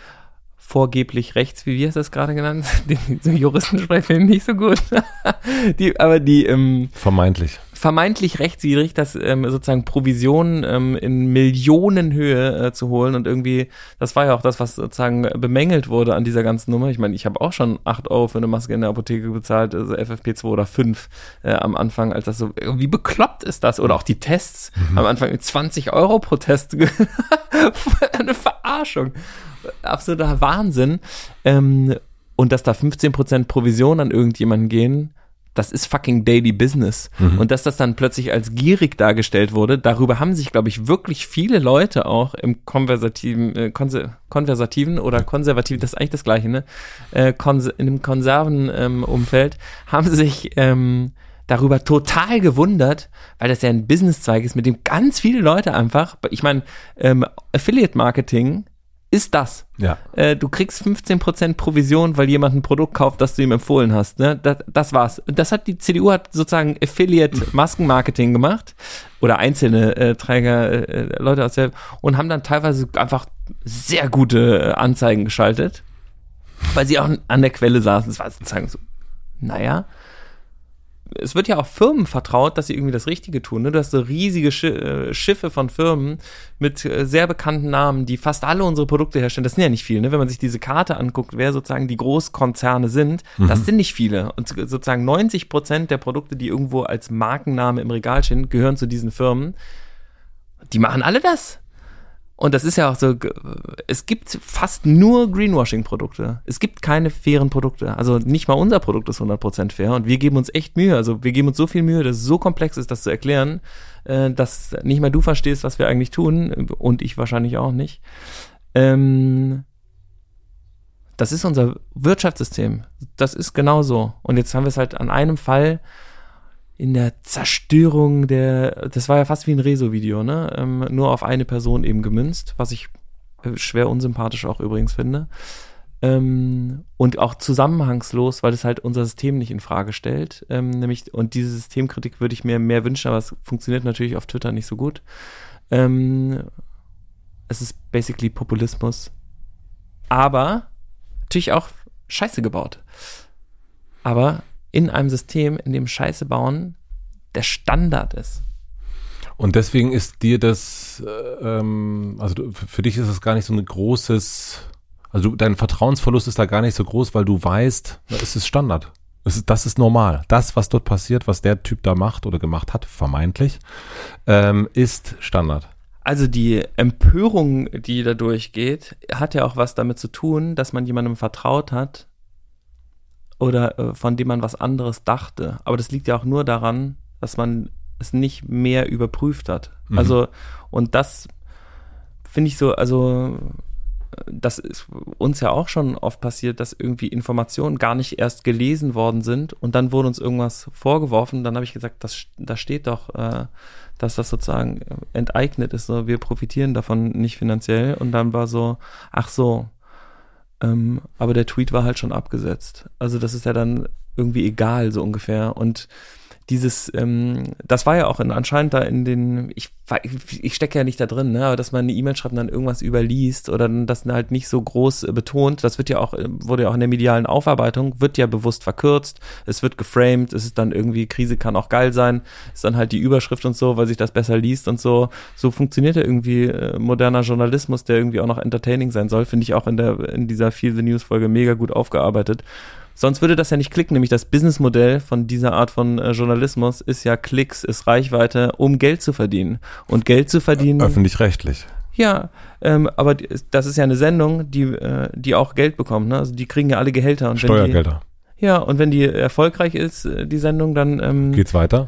Speaker 2: vorgeblich rechts, wie wir es das gerade genannt? Die, so Juristen sprechen nicht so gut. die, aber die ähm,
Speaker 1: vermeintlich
Speaker 2: vermeintlich rechtswidrig, das ähm, sozusagen Provisionen ähm, in Millionenhöhe äh, zu holen und irgendwie, das war ja auch das, was sozusagen bemängelt wurde an dieser ganzen Nummer. Ich meine, ich habe auch schon acht Euro für eine Maske in der Apotheke bezahlt, also FFP2 oder 5 äh, am Anfang, als das so, wie bekloppt ist das? Oder auch die Tests mhm. am Anfang mit 20 Euro pro Test. eine Verarschung. Absoluter Wahnsinn. Ähm, und dass da 15% Provision an irgendjemanden gehen, das ist fucking Daily Business. Mhm. Und dass das dann plötzlich als gierig dargestellt wurde, darüber haben sich, glaube ich, wirklich viele Leute auch im konversativen, äh, konser konversativen oder konservativen, das ist eigentlich das Gleiche, ne? Äh, in dem konserven ähm, Umfeld, haben sich ähm, darüber total gewundert, weil das ja ein Businesszweig ist, mit dem ganz viele Leute einfach, ich meine, ähm, Affiliate Marketing ist das.
Speaker 1: Ja.
Speaker 2: Äh, du kriegst 15% Provision, weil jemand ein Produkt kauft, das du ihm empfohlen hast. Ne? Das, das war's. Das hat die CDU hat sozusagen Affiliate-Maskenmarketing gemacht oder einzelne äh, Träger, äh, Leute aus der und haben dann teilweise einfach sehr gute äh, Anzeigen geschaltet, weil sie auch an der Quelle saßen. Das war sozusagen so, naja, es wird ja auch Firmen vertraut, dass sie irgendwie das Richtige tun. Ne? Du hast so riesige Sch äh, Schiffe von Firmen mit äh, sehr bekannten Namen, die fast alle unsere Produkte herstellen. Das sind ja nicht viele. Ne? Wenn man sich diese Karte anguckt, wer sozusagen die Großkonzerne sind, mhm. das sind nicht viele. Und sozusagen 90 Prozent der Produkte, die irgendwo als Markenname im Regal stehen, gehören zu diesen Firmen. Die machen alle das. Und das ist ja auch so, es gibt fast nur Greenwashing-Produkte. Es gibt keine fairen Produkte. Also nicht mal unser Produkt ist 100% fair und wir geben uns echt Mühe. Also wir geben uns so viel Mühe, dass es so komplex ist, das zu erklären, äh, dass nicht mal du verstehst, was wir eigentlich tun und ich wahrscheinlich auch nicht. Ähm, das ist unser Wirtschaftssystem. Das ist genau so. Und jetzt haben wir es halt an einem Fall in der Zerstörung der, das war ja fast wie ein Rezo-Video, ne? Ähm, nur auf eine Person eben gemünzt, was ich äh, schwer unsympathisch auch übrigens finde. Ähm, und auch zusammenhangslos, weil es halt unser System nicht in Frage stellt. Ähm, nämlich, und diese Systemkritik würde ich mir mehr wünschen, aber es funktioniert natürlich auf Twitter nicht so gut. Ähm, es ist basically Populismus. Aber natürlich auch Scheiße gebaut. Aber in einem System, in dem Scheiße bauen der Standard ist.
Speaker 1: Und deswegen ist dir das, äh, ähm, also für dich ist es gar nicht so ein großes, also dein Vertrauensverlust ist da gar nicht so groß, weil du weißt, es ist Standard. Es ist, das ist normal. Das, was dort passiert, was der Typ da macht oder gemacht hat, vermeintlich, ähm, ist Standard.
Speaker 2: Also die Empörung, die da durchgeht, hat ja auch was damit zu tun, dass man jemandem vertraut hat, oder äh, von dem man was anderes dachte. Aber das liegt ja auch nur daran, dass man es nicht mehr überprüft hat. Mhm. Also, und das finde ich so, also das ist uns ja auch schon oft passiert, dass irgendwie Informationen gar nicht erst gelesen worden sind und dann wurde uns irgendwas vorgeworfen. Dann habe ich gesagt, das, da steht doch, äh, dass das sozusagen enteignet ist. So, wir profitieren davon nicht finanziell. Und dann war so, ach so, ähm, aber der Tweet war halt schon abgesetzt. Also das ist ja dann irgendwie egal, so ungefähr. Und dieses, ähm, das war ja auch in, anscheinend da in den, ich, ich stecke ja nicht da drin, ne, aber dass man eine E-Mail schreibt und dann irgendwas überliest oder das halt nicht so groß äh, betont, das wird ja auch, äh, wurde ja auch in der medialen Aufarbeitung, wird ja bewusst verkürzt, es wird geframed, es ist dann irgendwie, Krise kann auch geil sein, ist dann halt die Überschrift und so, weil sich das besser liest und so. So funktioniert ja irgendwie äh, moderner Journalismus, der irgendwie auch noch entertaining sein soll, finde ich auch in der, in dieser Feel the News Folge mega gut aufgearbeitet. Sonst würde das ja nicht klicken, nämlich das Businessmodell von dieser Art von äh, Journalismus ist ja Klicks, ist Reichweite, um Geld zu verdienen. Und Geld zu verdienen.
Speaker 1: Öffentlich-rechtlich.
Speaker 2: Ja, ähm, aber das ist ja eine Sendung, die, äh, die auch Geld bekommt. Ne? Also die kriegen ja alle Gehälter. Und
Speaker 1: Steuergelder.
Speaker 2: Die, ja, und wenn die erfolgreich ist, äh, die Sendung, dann ähm,
Speaker 1: geht's weiter.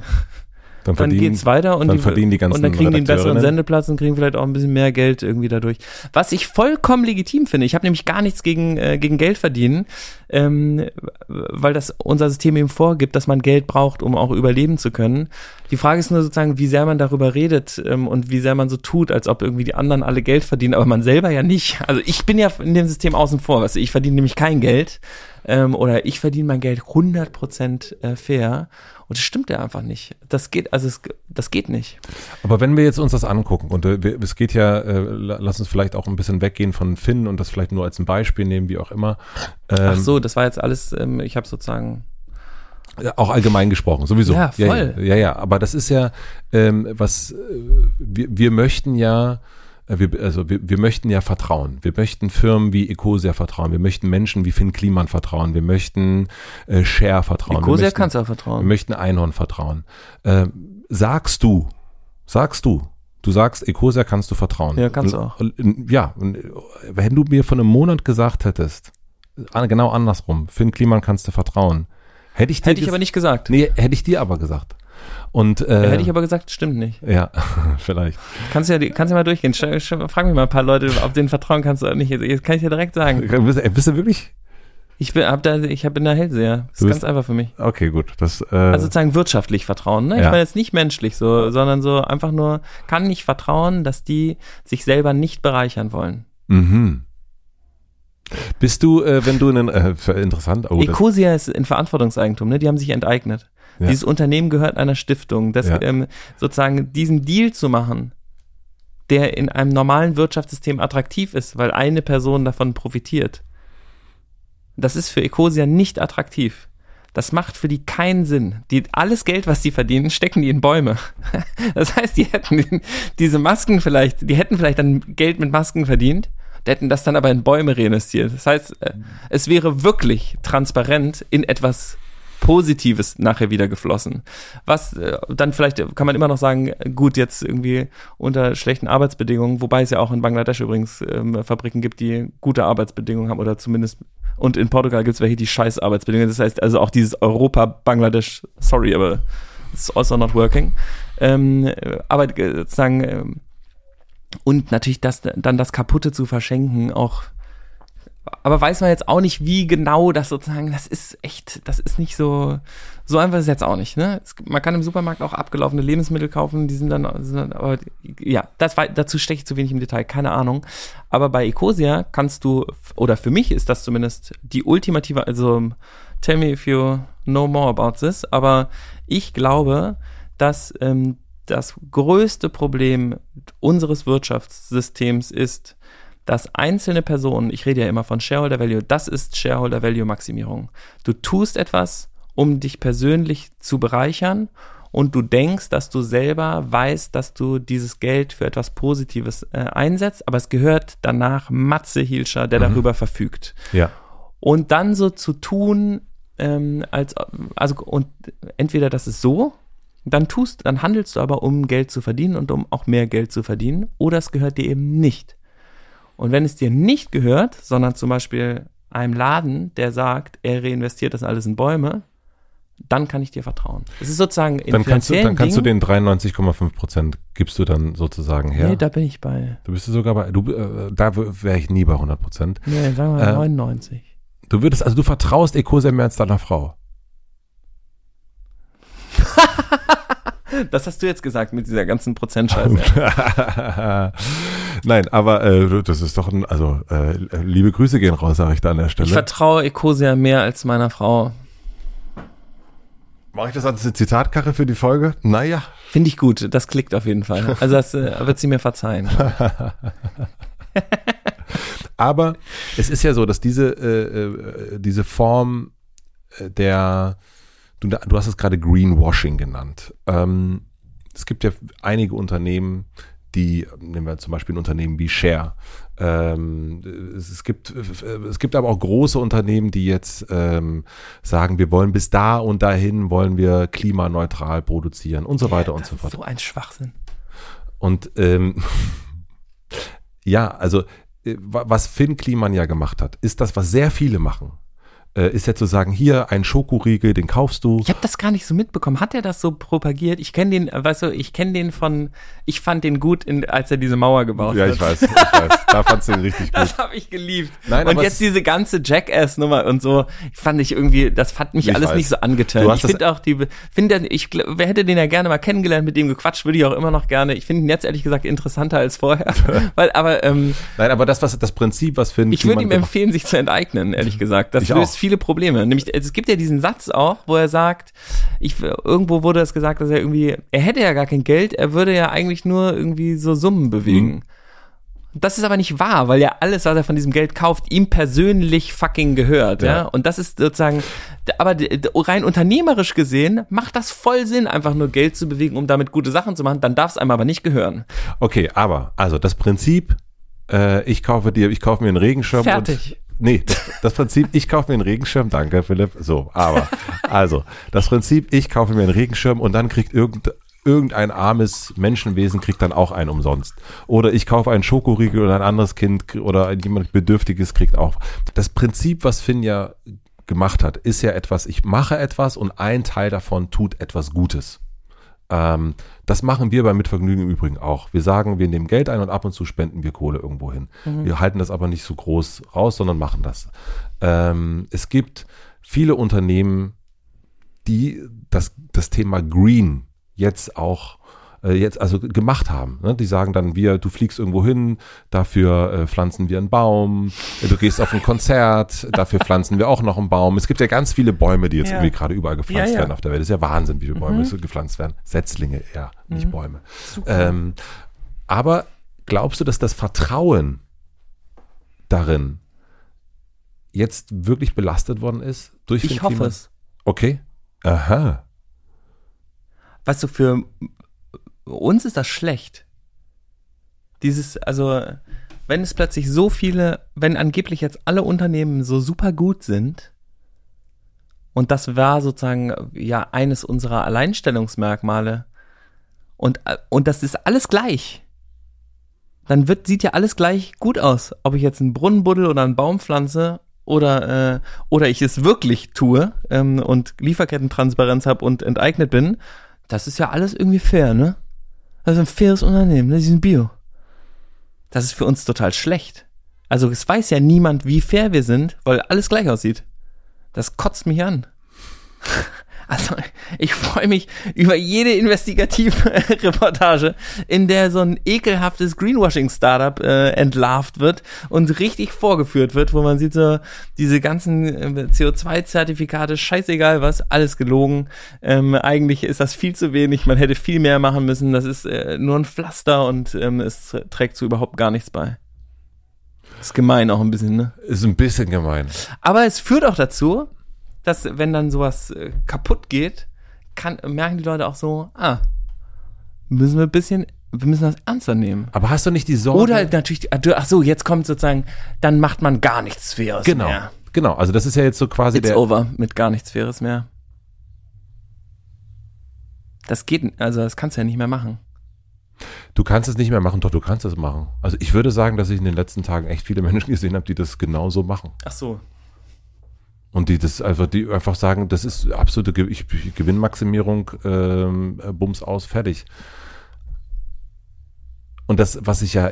Speaker 2: Dann, dann geht's weiter und
Speaker 1: dann
Speaker 2: die,
Speaker 1: verdienen die ganzen
Speaker 2: und dann kriegen die einen besseren Sendeplatz und kriegen vielleicht auch ein bisschen mehr Geld irgendwie dadurch. Was ich vollkommen legitim finde. Ich habe nämlich gar nichts gegen äh, gegen Geld verdienen, ähm, weil das unser System eben vorgibt, dass man Geld braucht, um auch überleben zu können. Die Frage ist nur sozusagen, wie sehr man darüber redet ähm, und wie sehr man so tut, als ob irgendwie die anderen alle Geld verdienen, aber man selber ja nicht. Also ich bin ja in dem System außen vor. Weißt du, ich verdiene nämlich kein Geld ähm, oder ich verdiene mein Geld 100% äh, fair und das stimmt ja einfach nicht. Das geht, also es, das geht nicht.
Speaker 1: Aber wenn wir jetzt uns das angucken und äh, es geht ja, äh, lass uns vielleicht auch ein bisschen weggehen von Finn und das vielleicht nur als ein Beispiel nehmen, wie auch immer.
Speaker 2: Ähm, Ach so, das war jetzt alles, ähm, ich habe sozusagen
Speaker 1: auch allgemein gesprochen, sowieso.
Speaker 2: Ja, voll.
Speaker 1: Ja, ja, ja, aber das ist ja, ähm, was, äh, wir, wir möchten ja, wir, also wir, wir möchten ja vertrauen. Wir möchten Firmen wie Ecosia vertrauen. Wir möchten Menschen wie Finn Kliman vertrauen. Wir möchten äh, Share vertrauen.
Speaker 2: Ecosia kannst du auch vertrauen.
Speaker 1: Wir möchten Einhorn vertrauen. Äh, sagst du, sagst du, du sagst, Ecosia kannst du vertrauen.
Speaker 2: Ja, kannst du auch.
Speaker 1: Ja, und wenn du mir von einem Monat gesagt hättest, genau andersrum, Finn Kliman kannst du vertrauen, hätte ich dir
Speaker 2: Hätte ich aber nicht gesagt.
Speaker 1: Nee, hätte ich dir aber gesagt. Und, äh,
Speaker 2: ja, hätte ich aber gesagt, stimmt nicht.
Speaker 1: Ja, vielleicht.
Speaker 2: Kannst du ja, kannst ja mal durchgehen. Frag mich mal ein paar Leute, ob denen vertrauen kannst du oder nicht. Jetzt kann ich dir direkt sagen.
Speaker 1: Bist, äh, bist du wirklich?
Speaker 2: Ich bin, hab da, ich bin da Hellseher. Das ist ganz einfach für mich.
Speaker 1: Okay, gut. Das, äh,
Speaker 2: also sozusagen wirtschaftlich vertrauen. Ne? Ich ja. meine jetzt nicht menschlich so, sondern so einfach nur, kann nicht vertrauen, dass die sich selber nicht bereichern wollen.
Speaker 1: Mhm. Bist du, äh, wenn du einen, äh, interessant,
Speaker 2: oh, Ecosia ist in Verantwortungseigentum, ne? Die haben sich enteignet. Ja. Dieses Unternehmen gehört einer Stiftung. Das, ja. ähm, sozusagen diesen Deal zu machen, der in einem normalen Wirtschaftssystem attraktiv ist, weil eine Person davon profitiert. Das ist für Ecosia nicht attraktiv. Das macht für die keinen Sinn. Die, alles Geld, was sie verdienen, stecken die in Bäume. Das heißt, die hätten diese Masken vielleicht, die hätten vielleicht dann Geld mit Masken verdient, hätten das dann aber in Bäume reinvestiert. Das heißt, äh, es wäre wirklich transparent in etwas Positives nachher wieder geflossen. Was äh, dann vielleicht kann man immer noch sagen, gut, jetzt irgendwie unter schlechten Arbeitsbedingungen, wobei es ja auch in Bangladesch übrigens ähm, Fabriken gibt, die gute Arbeitsbedingungen haben oder zumindest und in Portugal gibt es welche, die scheiß Arbeitsbedingungen. Das heißt also auch dieses Europa, Bangladesch, sorry, aber it's also not working. Ähm, aber sozusagen, ähm, und natürlich das, dann das Kaputte zu verschenken, auch aber weiß man jetzt auch nicht, wie genau das sozusagen, das ist echt, das ist nicht so, so einfach ist es jetzt auch nicht, ne? Es, man kann im Supermarkt auch abgelaufene Lebensmittel kaufen, die sind dann, sind dann aber, ja, das war, dazu steche ich zu wenig im Detail, keine Ahnung. Aber bei Ecosia kannst du, oder für mich ist das zumindest die ultimative, also, tell me if you know more about this, aber ich glaube, dass ähm, das größte Problem unseres Wirtschaftssystems ist, dass einzelne Personen, ich rede ja immer von Shareholder Value, das ist Shareholder Value Maximierung. Du tust etwas, um dich persönlich zu bereichern und du denkst, dass du selber weißt, dass du dieses Geld für etwas Positives äh, einsetzt, aber es gehört danach Matze Hilscher, der mhm. darüber verfügt.
Speaker 1: Ja.
Speaker 2: Und dann so zu tun, ähm, als also und entweder das ist so, dann tust, dann handelst du aber, um Geld zu verdienen und um auch mehr Geld zu verdienen, oder es gehört dir eben nicht. Und wenn es dir nicht gehört, sondern zum Beispiel einem Laden, der sagt, er reinvestiert das alles in Bäume, dann kann ich dir vertrauen. Es ist sozusagen
Speaker 1: in dann kannst du, dann kannst Dingen, du den 93,5 Prozent gibst du dann sozusagen her. Nee,
Speaker 2: da bin ich bei.
Speaker 1: Du bist sogar bei, du, äh, da wäre ich nie bei 100 Prozent.
Speaker 2: Nee, sagen wir mal äh, 99.
Speaker 1: Du würdest, also du vertraust Ecosia mehr als deiner Frau.
Speaker 2: Das hast du jetzt gesagt mit dieser ganzen Prozentscheiße.
Speaker 1: Nein, aber äh, das ist doch ein, also äh, liebe Grüße gehen raus, sage ich da an der Stelle.
Speaker 2: Ich vertraue Ecosia mehr als meiner Frau.
Speaker 1: Mache ich das als Zitatkarre für die Folge? Naja.
Speaker 2: Finde ich gut, das klickt auf jeden Fall. Also das äh, wird sie mir verzeihen.
Speaker 1: aber es ist ja so, dass diese, äh, äh diese Form äh, der Du, du hast es gerade Greenwashing genannt. Ähm, es gibt ja einige Unternehmen, die, nehmen wir zum Beispiel ein Unternehmen wie Share. Ähm, es, gibt, es gibt aber auch große Unternehmen, die jetzt ähm, sagen, wir wollen bis da und dahin wollen wir klimaneutral produzieren und so weiter ja, und so fort.
Speaker 2: so ein Schwachsinn.
Speaker 1: Und ähm, ja, also äh, was Finn Kliman ja gemacht hat, ist das, was sehr viele machen äh, ist ja zu sagen, hier ein Schokoriegel, den kaufst du.
Speaker 2: Ich habe das gar nicht so mitbekommen. Hat er das so propagiert? Ich kenne den, weißt du, ich kenne den von, ich fand den gut, in, als er diese Mauer gebaut
Speaker 1: ja,
Speaker 2: hat.
Speaker 1: Ja, ich weiß, ich weiß. Da fandst du ihn richtig gut.
Speaker 2: Das habe ich geliebt. Nein, und jetzt diese ganze Jackass-Nummer und so, fand ich irgendwie, das fand mich alles weiß. nicht so angetönt. Ich finde auch die, finde, ich wer hätte den ja gerne mal kennengelernt, mit dem gequatscht, würde ich auch immer noch gerne. Ich finde ihn jetzt ehrlich gesagt interessanter als vorher. Weil, aber, ähm,
Speaker 1: Nein, aber das, was, das Prinzip, was finde
Speaker 2: ich würde ihm empfehlen, sich zu enteignen, ehrlich gesagt. Das ich löst auch viele Probleme. Nämlich, es gibt ja diesen Satz auch, wo er sagt, ich, irgendwo wurde es gesagt, dass er irgendwie, er hätte ja gar kein Geld, er würde ja eigentlich nur irgendwie so Summen bewegen. Mhm. Das ist aber nicht wahr, weil ja alles, was er von diesem Geld kauft, ihm persönlich fucking gehört, ja. ja? Und das ist sozusagen, aber rein unternehmerisch gesehen macht das voll Sinn, einfach nur Geld zu bewegen, um damit gute Sachen zu machen. Dann darf es einem aber nicht gehören.
Speaker 1: Okay, aber also das Prinzip, äh, ich kaufe dir, ich kaufe mir einen Regenschirm
Speaker 2: Fertig.
Speaker 1: Nee, das, das Prinzip, ich kaufe mir einen Regenschirm, danke Philipp. So, aber, also, das Prinzip, ich kaufe mir einen Regenschirm und dann kriegt irgend, irgendein armes Menschenwesen kriegt dann auch einen umsonst. Oder ich kaufe einen Schokoriegel oder ein anderes Kind oder jemand Bedürftiges kriegt auch. Das Prinzip, was Finn ja gemacht hat, ist ja etwas, ich mache etwas und ein Teil davon tut etwas Gutes. Ähm, das machen wir beim Mitvergnügen im Übrigen auch. Wir sagen, wir nehmen Geld ein und ab und zu spenden wir Kohle irgendwo hin. Mhm. Wir halten das aber nicht so groß raus, sondern machen das. Ähm, es gibt viele Unternehmen, die das, das Thema Green jetzt auch äh, jetzt also gemacht haben. Ne? Die sagen dann, wir, du fliegst irgendwo hin, dafür äh, pflanzen wir einen Baum, äh, du gehst auf ein Konzert, dafür pflanzen wir auch noch einen Baum. Es gibt ja ganz viele Bäume, die jetzt
Speaker 2: Ja.
Speaker 1: irgendwie gerade überall gepflanzt
Speaker 2: Ja, ja.
Speaker 1: werden auf der Welt. Das ist ja Wahnsinn, wie viele Bäume
Speaker 2: Mhm.
Speaker 1: so gepflanzt werden. Setzlinge eher, nicht
Speaker 2: Mhm.
Speaker 1: Bäume. Ähm, aber glaubst du, dass das Vertrauen darin jetzt wirklich belastet worden ist durch den
Speaker 2: Ich hoffe
Speaker 1: Klima-
Speaker 2: es.
Speaker 1: Okay. Aha.
Speaker 2: Weißt du, für uns ist das schlecht. Dieses, also, wenn es plötzlich so viele, wenn angeblich jetzt alle Unternehmen so super gut sind, und das war sozusagen ja eines unserer Alleinstellungsmerkmale, und, und das ist alles gleich. Dann wird, sieht ja alles gleich gut aus. Ob ich jetzt einen Brunnen buddel oder einen Baum pflanze oder, äh, oder ich es wirklich tue ähm, und Lieferkettentransparenz habe und enteignet bin, das ist ja alles irgendwie fair, ne? Also ein faires Unternehmen, ne? Die sind Bio. Das ist für uns total schlecht. Also es weiß ja niemand, wie fair wir sind, weil alles gleich aussieht. Das kotzt mich an. Also ich freue mich über jede Investigativreportage, in der so ein ekelhaftes Greenwashing-Startup äh, entlarvt wird und richtig vorgeführt wird, wo man sieht so diese ganzen äh, CO2-Zertifikate, scheißegal was, alles gelogen. Ähm, eigentlich ist das viel zu wenig, man hätte viel mehr machen müssen. Das ist äh, nur ein Pflaster und ähm, es trägt zu überhaupt gar nichts bei. Ist gemein auch ein bisschen, ne?
Speaker 1: Ist ein bisschen gemein.
Speaker 2: Aber es führt auch dazu, dass wenn dann sowas äh, kaputt geht, kann, merken die Leute auch so, ah, müssen wir ein bisschen, wir müssen das ernster nehmen.
Speaker 1: Aber hast du nicht die Sorge?
Speaker 2: Oder natürlich, ach so, jetzt kommt sozusagen, dann macht man gar nichts Faires
Speaker 1: genau.
Speaker 2: mehr.
Speaker 1: Genau. Also das ist ja jetzt so quasi
Speaker 2: It's
Speaker 1: der.
Speaker 2: over mit gar nichts Faires mehr. Das geht, also das kannst du ja nicht mehr machen.
Speaker 1: Du kannst es nicht mehr machen, doch du kannst es machen. Also ich würde sagen, dass ich in den letzten Tagen echt viele Menschen gesehen habe, die das genauso machen.
Speaker 2: Ach so.
Speaker 1: Und die das einfach, die einfach sagen, das ist absolute Ge ich, Gewinnmaximierung, ähm, Bums aus, fertig. Und das, was sich ja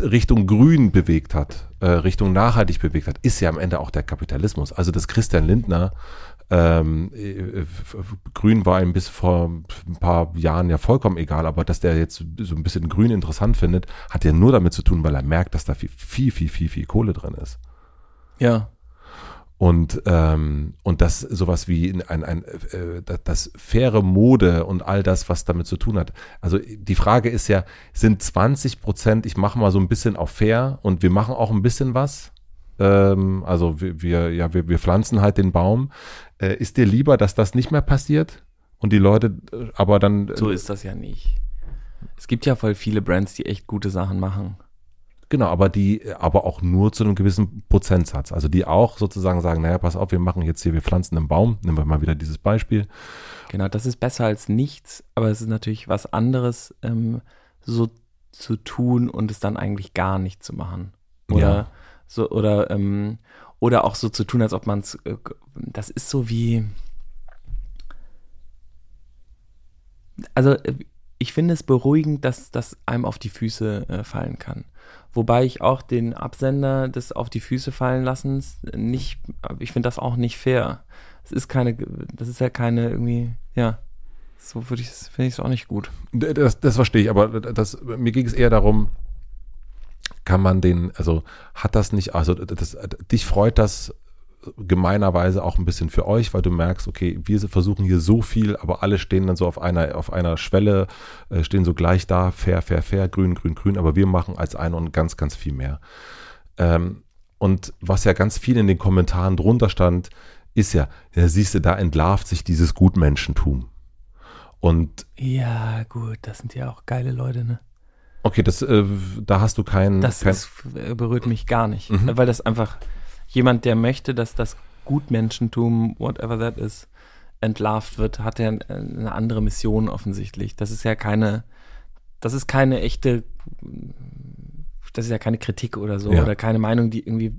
Speaker 1: Richtung Grün bewegt hat, äh, Richtung nachhaltig bewegt hat, ist ja am Ende auch der Kapitalismus. Also dass Christian Lindner ähm, äh, Grün war ihm bis vor ein paar Jahren ja vollkommen egal, aber dass der jetzt so ein bisschen Grün interessant findet, hat ja nur damit zu tun, weil er merkt, dass da viel, viel, viel, viel, viel Kohle drin ist.
Speaker 2: Ja.
Speaker 1: Und, ähm, und das sowas wie ein, ein, äh, das, faire Mode und all das, was damit zu tun hat. Also die Frage ist ja, sind 20 Prozent, ich mache mal so ein bisschen auf fair und wir machen auch ein bisschen was. Ähm, also wir, wir, ja, wir, wir pflanzen halt den Baum. Äh, ist dir lieber, dass das nicht mehr passiert? Und die Leute äh, aber dann.
Speaker 2: So ist das ja nicht. Es gibt ja voll viele Brands, die echt gute Sachen machen.
Speaker 1: Genau, aber die, aber auch nur zu einem gewissen Prozentsatz. Also die auch sozusagen sagen, naja, pass auf, wir machen jetzt hier, wir pflanzen einen Baum. Nehmen wir mal wieder dieses Beispiel.
Speaker 2: Genau, das ist besser als nichts, aber es ist natürlich was anderes, ähm, so zu tun und es dann eigentlich gar nicht zu machen. Oder
Speaker 1: Ja.
Speaker 2: so, oder, ähm, oder auch so zu tun, als ob man es, äh, das ist so wie, also äh, ich finde es beruhigend, dass das einem auf die Füße äh, fallen kann. Wobei ich auch den Absender des auf die Füße fallen lassens nicht, ich finde das auch nicht fair. Es ist keine, das ist ja keine irgendwie, ja, so würde ich, finde ich es auch nicht gut.
Speaker 1: Das, das verstehe ich, aber das, mir ging es eher darum, kann man den, also hat das nicht, also das, dich freut das gemeinerweise auch ein bisschen für euch, weil du merkst, okay, wir versuchen hier so viel, aber alle stehen dann so auf einer, auf einer Schwelle, äh, stehen so gleich da, fair, fair, fair, grün, grün, grün, aber wir machen als eine und ganz, ganz viel mehr. Ähm, und was ja ganz viel in den Kommentaren drunter stand, ist ja, ja siehst du, da entlarvt sich dieses Gutmenschentum. Und
Speaker 2: Ja, gut, das sind ja auch geile Leute, ne?
Speaker 1: Okay, das, äh, da hast du keinen.
Speaker 2: Das
Speaker 1: kein,
Speaker 2: ist, äh, berührt mich gar nicht,
Speaker 1: Mhm.
Speaker 2: weil das einfach jemand, der möchte, dass das Gutmenschentum, whatever that is, entlarvt wird, hat ja eine andere Mission offensichtlich. Das ist ja keine, das ist keine echte, das ist ja keine Kritik oder so
Speaker 1: Ja.
Speaker 2: oder keine Meinung, die irgendwie,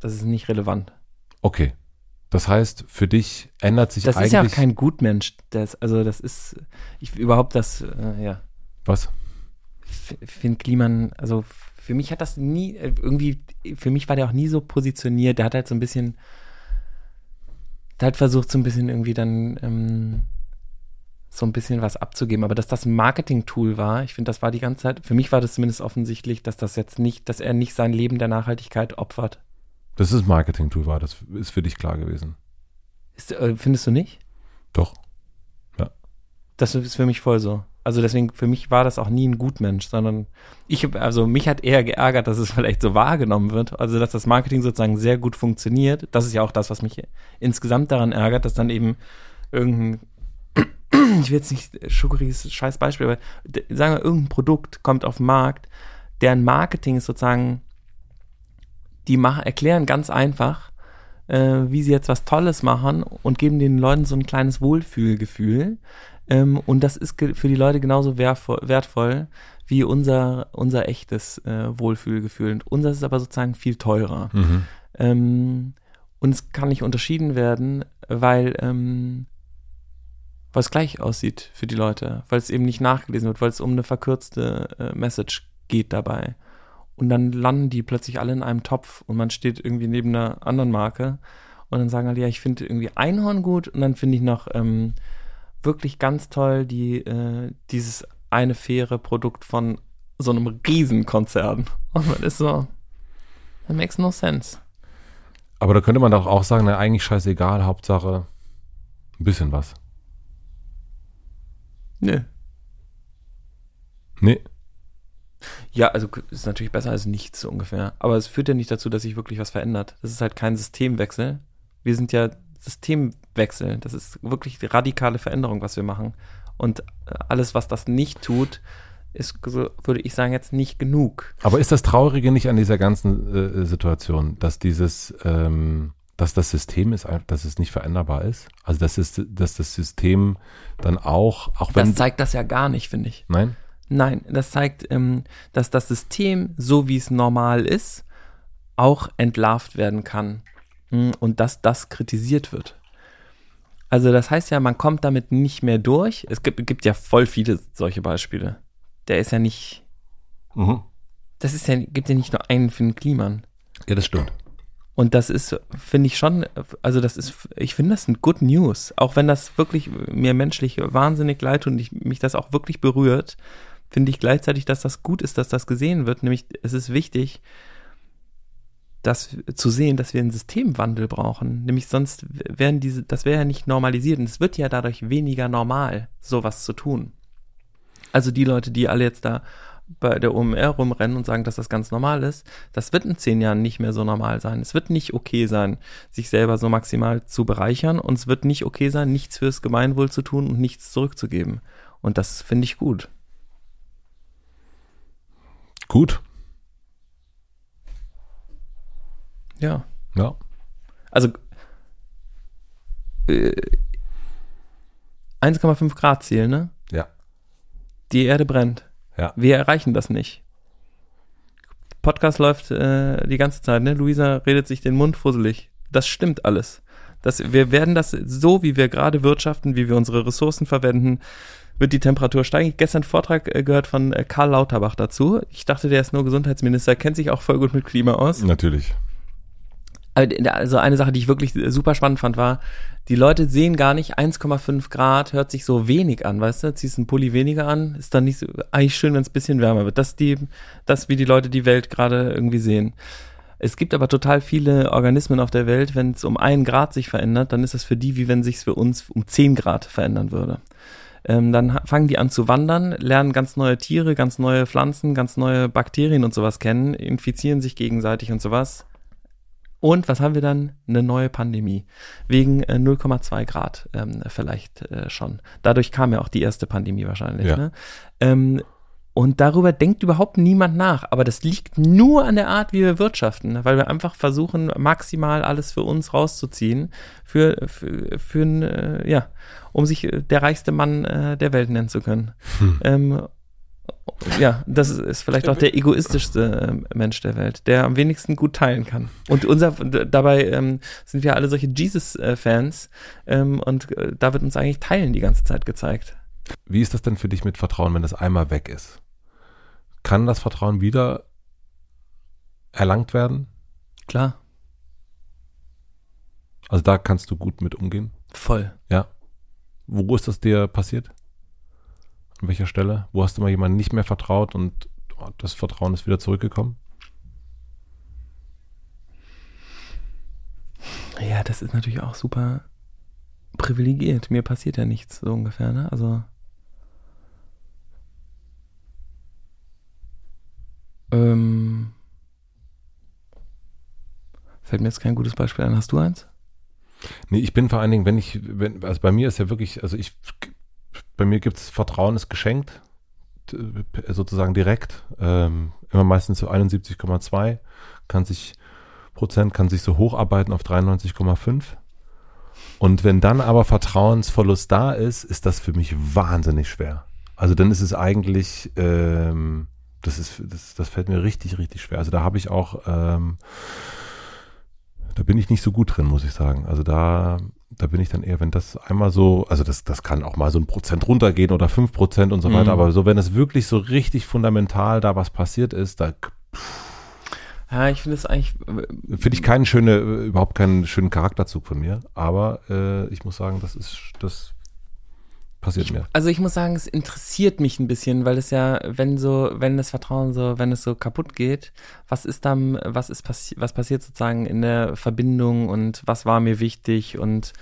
Speaker 2: das ist nicht relevant.
Speaker 1: okay. Das heißt, für dich ändert sich
Speaker 2: Das
Speaker 1: eigentlich.
Speaker 2: ist ja kein Gutmensch. Das, also das ist, ich überhaupt das, äh, ja.
Speaker 1: was?
Speaker 2: F- Finn Kliman, also für mich hat das nie, äh, irgendwie, für mich war der auch nie so positioniert. Der hat halt so ein bisschen, der hat versucht, so ein bisschen irgendwie dann ähm, so ein bisschen was abzugeben. Aber dass das ein Marketing-Tool war, ich finde, das war die ganze Zeit, für mich war das zumindest offensichtlich, dass das jetzt nicht, dass er nicht sein Leben der Nachhaltigkeit opfert.
Speaker 1: Das ist Marketing-Tool war, das ist für dich klar gewesen.
Speaker 2: Ist, äh, findest du nicht?
Speaker 1: Doch.
Speaker 2: Das ist für mich voll so. Also deswegen, für mich war das auch nie ein Gutmensch, sondern ich, also mich hat eher geärgert, dass es vielleicht so wahrgenommen wird. Also, dass das Marketing sozusagen sehr gut funktioniert. Das ist ja auch das, was mich insgesamt daran ärgert, dass dann eben irgendein, ich will jetzt nicht, ein scheiß Beispiel, aber sagen wir, irgendein Produkt kommt auf den Markt, deren Marketing ist sozusagen, die machen, erklären ganz einfach, äh, wie sie jetzt was Tolles machen und geben den Leuten so ein kleines Wohlfühlgefühl. Ähm, und das ist für die Leute genauso wertvoll, wie unser, unser echtes äh, Wohlfühlgefühl. Und unser ist aber sozusagen viel teurer.
Speaker 1: Mhm.
Speaker 2: Ähm, und es kann nicht unterschieden werden, weil ähm, es gleich aussieht für die Leute, weil es eben nicht nachgelesen wird, weil es um eine verkürzte äh, Message geht dabei. Und dann landen die plötzlich alle in einem Topf und man steht irgendwie neben einer anderen Marke und dann sagen alle, ja, ich finde irgendwie Einhorn gut und dann finde ich noch ähm, wirklich ganz toll, die, äh, dieses eine faire Produkt von so einem Riesenkonzern. Und man ist so, that makes no sense.
Speaker 1: Aber da könnte man doch auch sagen, na, eigentlich scheißegal, Hauptsache ein bisschen was.
Speaker 2: Nö.
Speaker 1: Nee.
Speaker 2: Ja, also ist natürlich besser als nichts so ungefähr. Aber es führt ja nicht dazu, dass sich wirklich was verändert. Das ist halt kein Systemwechsel. Wir sind ja Systemwechsel. Das ist wirklich die radikale Veränderung, was wir machen. Und äh, alles, was das nicht tut, ist, würde ich sagen, jetzt nicht genug.
Speaker 1: Aber ist das Traurige nicht an dieser ganzen äh, Situation, dass dieses, ähm, dass das System ist, dass es nicht veränderbar ist? Also dass, es, dass das System dann auch, auch wenn.
Speaker 2: Das zeigt das ja gar nicht, finde ich.
Speaker 1: Nein?
Speaker 2: Nein, das zeigt, ähm, dass das System, so wie es normal ist, auch entlarvt werden kann. Hm, und dass das kritisiert wird. Also das heißt ja, man kommt damit nicht mehr durch. Es gibt, gibt ja voll viele solche Beispiele. Der ist ja nicht.
Speaker 1: Mhm.
Speaker 2: Das ist ja, gibt ja nicht nur einen Finn Kliman.
Speaker 1: Ja, das stimmt.
Speaker 2: Und das ist, finde ich schon, also das ist, ich finde das ein Good News. Auch wenn das wirklich mir menschlich wahnsinnig leid tut und ich, mich das auch wirklich berührt, finde ich gleichzeitig, dass das gut ist, dass das gesehen wird. Nämlich, es ist wichtig, das zu sehen, dass wir einen Systemwandel brauchen. Nämlich sonst wären diese, das wäre ja nicht normalisiert und es wird ja dadurch weniger normal, sowas zu tun. Also die Leute, die alle jetzt da bei der OMR rumrennen und sagen, dass das ganz normal ist, das wird in zehn Jahren nicht mehr so normal sein. Es wird nicht okay sein, sich selber so maximal zu bereichern und es wird nicht okay sein, nichts fürs Gemeinwohl zu tun und nichts zurückzugeben. Und das finde ich gut.
Speaker 1: Gut.
Speaker 2: Ja.
Speaker 1: Ja.
Speaker 2: Also äh, 1,5 Grad Ziel, ne?
Speaker 1: Ja.
Speaker 2: Die Erde brennt.
Speaker 1: Ja.
Speaker 2: Wir erreichen das nicht. Podcast läuft äh, die ganze Zeit, ne? Luisa redet sich den Mund fusselig. Das stimmt alles. Das, wir werden das so, wie wir gerade wirtschaften, wie wir unsere Ressourcen verwenden, wird die Temperatur steigen. Ich gestern einen Vortrag äh, gehört von äh, Karl Lauterbach dazu. Ich dachte, der ist nur Gesundheitsminister, kennt sich auch voll gut mit Klima aus.
Speaker 1: Natürlich.
Speaker 2: Also eine Sache, die ich wirklich super spannend fand, war, die Leute sehen gar nicht, 1,5 Grad hört sich so wenig an, weißt du? Ziehst einen Pulli weniger an, ist dann nicht so, eigentlich schön, wenn es ein bisschen wärmer wird. Das die, das, wie die Leute die Welt gerade irgendwie sehen. Es gibt aber total viele Organismen auf der Welt, wenn es um einen Grad sich verändert, dann ist das für die, wie wenn sich es für uns um 10 Grad verändern würde. Ähm, dann fangen die an zu wandern, lernen ganz neue Tiere, ganz neue Pflanzen, ganz neue Bakterien und sowas kennen, infizieren sich gegenseitig und sowas und was haben wir dann? Eine neue Pandemie. Wegen äh, 0,2 Grad ähm, vielleicht äh, schon. Dadurch kam ja auch die erste Pandemie wahrscheinlich.
Speaker 1: Ja.
Speaker 2: Ne? Ähm, und darüber denkt überhaupt niemand nach. Aber das liegt nur an der Art, wie wir wirtschaften, weil wir einfach versuchen, maximal alles für uns rauszuziehen, für, für, für äh, ja, um sich äh, der reichste Mann äh, der Welt nennen zu können.
Speaker 1: Hm.
Speaker 2: Ähm, ja, das ist vielleicht auch der egoistischste äh, Mensch der Welt, der am wenigsten gut teilen kann. Und unser, dabei ähm, sind wir alle solche Jesus-Fans ähm, und äh, da wird uns eigentlich Teilen die ganze Zeit gezeigt.
Speaker 1: Wie ist das denn für dich mit Vertrauen, wenn das einmal weg ist? Kann das Vertrauen wieder erlangt werden?
Speaker 2: Klar.
Speaker 1: Also da kannst du gut mit umgehen?
Speaker 2: Voll.
Speaker 1: Ja. Wo ist das dir passiert? An welcher Stelle? Wo hast du mal jemandem nicht mehr vertraut und oh, das Vertrauen ist wieder zurückgekommen?
Speaker 2: Ja, das ist natürlich auch super privilegiert. Mir passiert ja nichts, so ungefähr, ne? Also. Ähm, fällt mir jetzt kein gutes Beispiel ein. Hast du eins?
Speaker 1: Nee, ich bin vor allen Dingen, wenn ich, wenn, also bei mir ist ja wirklich, also ich, bei mir gibt es Vertrauen ist geschenkt, sozusagen direkt, ähm, immer meistens so 71,2, kann sich, Prozent kann sich so hocharbeiten auf 93,5. Und wenn dann aber Vertrauensverlust da ist, ist das für mich wahnsinnig schwer. Also dann ist es eigentlich, ähm, das ist, das, das fällt mir richtig, richtig schwer. Also da habe ich auch, ähm, da bin ich nicht so gut drin, muss ich sagen. Also da, da bin ich dann eher, wenn das einmal so, also das, das kann auch mal so ein Prozent runtergehen oder fünf Prozent und so weiter, mhm. aber so, wenn es wirklich so richtig fundamental da was passiert ist, da,
Speaker 2: ja, ich finde es eigentlich.
Speaker 1: Finde ich keinen schöne, überhaupt keinen schönen Charakterzug von mir, aber äh, ich muss sagen, das ist, das passiert
Speaker 2: ich,
Speaker 1: mir.
Speaker 2: Also ich muss sagen, es interessiert mich ein bisschen, weil es ja, wenn so, wenn das Vertrauen so, wenn es so kaputt geht, was ist dann, was ist passi was passiert sozusagen in der Verbindung und was war mir wichtig und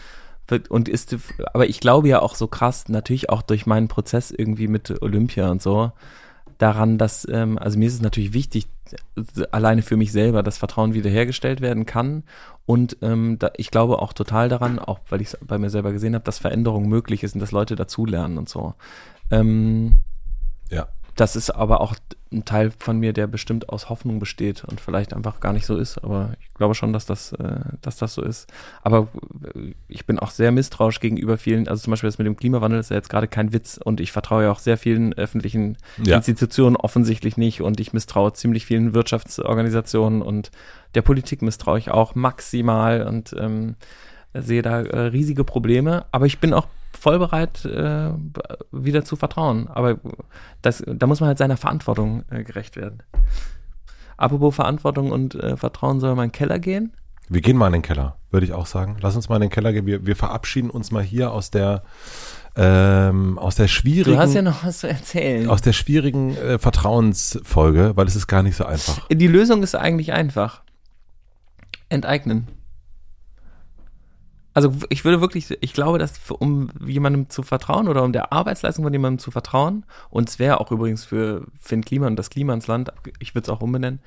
Speaker 2: und ist, aber ich glaube ja auch so krass, natürlich auch durch meinen Prozess irgendwie mit Olympia und so, daran, dass, ähm, also mir ist es natürlich wichtig, alleine für mich selber, dass Vertrauen wiederhergestellt werden kann. Und ähm, da, ich glaube auch total daran, auch weil ich es bei mir selber gesehen habe, dass Veränderung möglich ist und dass Leute dazulernen und so. Ähm,
Speaker 1: ja.
Speaker 2: Das ist aber auch ein Teil von mir, der bestimmt aus Hoffnung besteht und vielleicht einfach gar nicht so ist. Aber ich glaube schon, dass das, äh, dass das so ist. Aber äh, ich bin auch sehr misstrauisch gegenüber vielen. Also zum Beispiel das mit dem Klimawandel ist ja jetzt gerade kein Witz und ich vertraue ja auch sehr vielen öffentlichen ja. Institutionen offensichtlich nicht und ich misstraue ziemlich vielen Wirtschaftsorganisationen und der Politik misstraue ich auch maximal und ähm, sehe da äh, riesige Probleme. Aber ich bin auch voll bereit, äh, wieder zu vertrauen. Aber das, da muss man halt seiner Verantwortung äh, gerecht werden. Apropos Verantwortung und äh, Vertrauen, soll man in den Keller gehen?
Speaker 1: Wir gehen mal in den Keller, würde ich auch sagen. Lass uns mal in den Keller gehen. Wir, wir verabschieden uns mal hier aus der ähm, aus der schwierigen.
Speaker 2: Du hast ja noch was zu erzählen.
Speaker 1: Aus der schwierigen äh, Vertrauensfolge, weil es ist gar nicht so einfach.
Speaker 2: Die Lösung ist eigentlich einfach. Enteignen. Also ich würde wirklich, ich glaube, dass für, um jemandem zu vertrauen oder um der Arbeitsleistung von jemandem zu vertrauen, und es wäre auch übrigens für Finn Klima und das Klima ins Land, ich würde es auch umbenennen,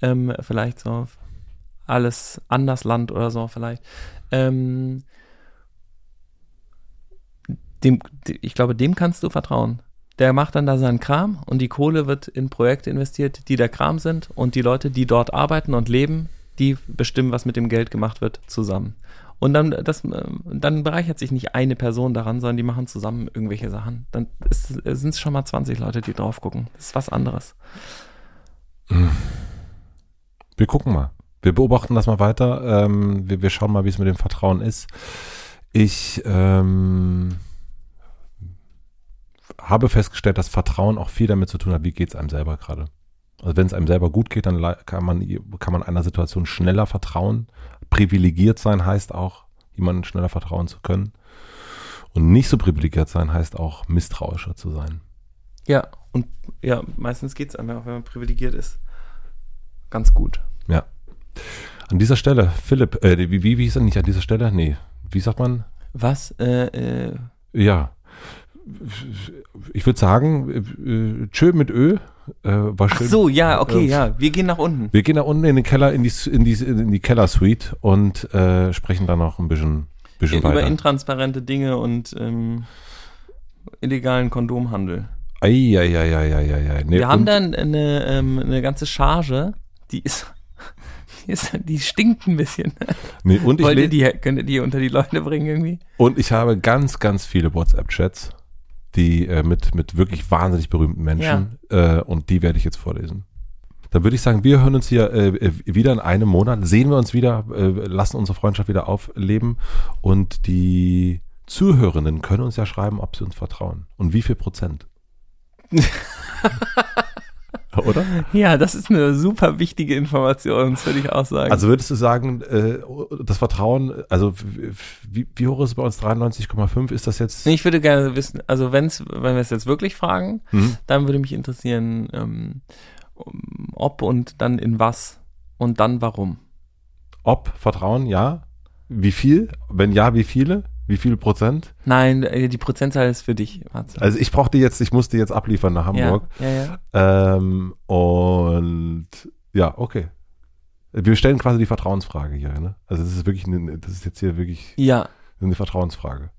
Speaker 2: ähm, vielleicht so alles anders Land oder so vielleicht. Ähm, dem, ich glaube, dem kannst du vertrauen. Der macht dann da seinen Kram und die Kohle wird in Projekte investiert, die der Kram sind und die Leute, die dort arbeiten und leben, die bestimmen, was mit dem Geld gemacht wird, zusammen. Und dann, das, dann bereichert sich nicht eine Person daran, sondern die machen zusammen irgendwelche Sachen. Dann sind es schon mal 20 Leute, die drauf gucken. Das ist was anderes.
Speaker 1: Wir gucken mal. Wir beobachten das mal weiter. Ähm, wir, wir, schauen mal, wie es mit dem Vertrauen ist. Ich ähm, habe festgestellt, dass Vertrauen auch viel damit zu tun hat, wie geht es einem selber gerade. Also wenn es einem selber gut geht, dann kann man, kann man einer Situation schneller vertrauen. Privilegiert sein heißt auch, jemandem schneller vertrauen zu können. Und nicht so privilegiert sein heißt auch, misstrauischer zu sein.
Speaker 2: Ja, und ja, meistens geht es einfach, wenn man privilegiert ist. Ganz gut.
Speaker 1: Ja. An dieser Stelle, Philipp, äh, wie, wie, wie ist das nicht an dieser Stelle? Nee, wie sagt man?
Speaker 2: Was? Äh, äh.
Speaker 1: Ja. Ich würde sagen, äh, tschö mit Ö.
Speaker 2: Äh, war schön. Ach so, ja, okay, äh, ja. Wir gehen nach unten.
Speaker 1: Wir gehen nach unten in den Keller, in die, in die, in die Keller-Suite und äh, sprechen dann noch ein bisschen, bisschen
Speaker 2: Über
Speaker 1: weiter.
Speaker 2: Über intransparente Dinge und ähm, illegalen Kondomhandel.
Speaker 1: Eieieiei.
Speaker 2: Nee, Wir haben dann eine, ähm, eine ganze Charge, die ist, die, ist, die stinkt ein bisschen.
Speaker 1: Nee, und ich
Speaker 2: Wollt ihr die, könnt ihr die unter die Leute bringen irgendwie?
Speaker 1: Und ich habe ganz, ganz viele WhatsApp-Chats die äh, mit, mit wirklich wahnsinnig berühmten Menschen ja. äh, und die werde ich jetzt vorlesen. Dann würde ich sagen, wir hören uns hier äh, äh, wieder in einem Monat, sehen wir uns wieder, äh, lassen unsere Freundschaft wieder aufleben und die Zuhörenden können uns ja schreiben, ob sie uns vertrauen und wie viel Prozent. Oder?
Speaker 2: Ja, das ist eine super wichtige Information, das würde ich auch sagen.
Speaker 1: Also würdest du sagen, äh, das Vertrauen, also wie, wie hoch ist es bei uns? 93,5? Ist das jetzt?
Speaker 2: Nee, ich würde gerne wissen, also wenn's, wenn wir es jetzt wirklich fragen,
Speaker 1: Mhm.
Speaker 2: dann würde mich interessieren, ähm, ob und dann in was und dann warum.
Speaker 1: Ob Vertrauen, ja. Wie viel? Wenn ja, wie viele? Wie viel Prozent?
Speaker 2: Nein, äh, die Prozentzahl ist für dich, Marze.
Speaker 1: Also ich brauchte jetzt, ich musste jetzt abliefern nach Hamburg.
Speaker 2: Ja, ja, ja.
Speaker 1: Ähm, und ja, okay. Wir stellen quasi die Vertrauensfrage hier, ne? Also das ist wirklich, eine, das ist jetzt hier wirklich
Speaker 2: Ja,
Speaker 1: eine Vertrauensfrage.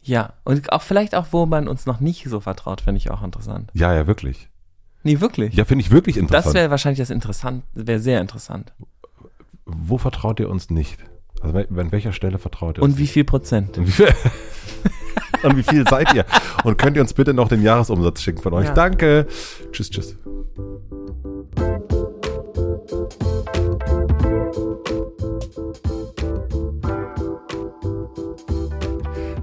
Speaker 2: ja. Und auch vielleicht auch, wo man uns noch nicht so vertraut, finde ich auch interessant.
Speaker 1: Ja, ja, wirklich.
Speaker 2: Nee, wirklich.
Speaker 1: Ja, finde ich wirklich interessant.
Speaker 2: das wäre wahrscheinlich das interessant, wäre sehr interessant.
Speaker 1: Wo vertraut ihr uns nicht? Also an welcher Stelle vertraut ihr
Speaker 2: Und wie viel Prozent?
Speaker 1: Und wie viel, und wie viel seid ihr? Und könnt ihr uns bitte noch den Jahresumsatz schicken von euch?
Speaker 2: Ja.
Speaker 1: Danke. Tschüss, tschüss.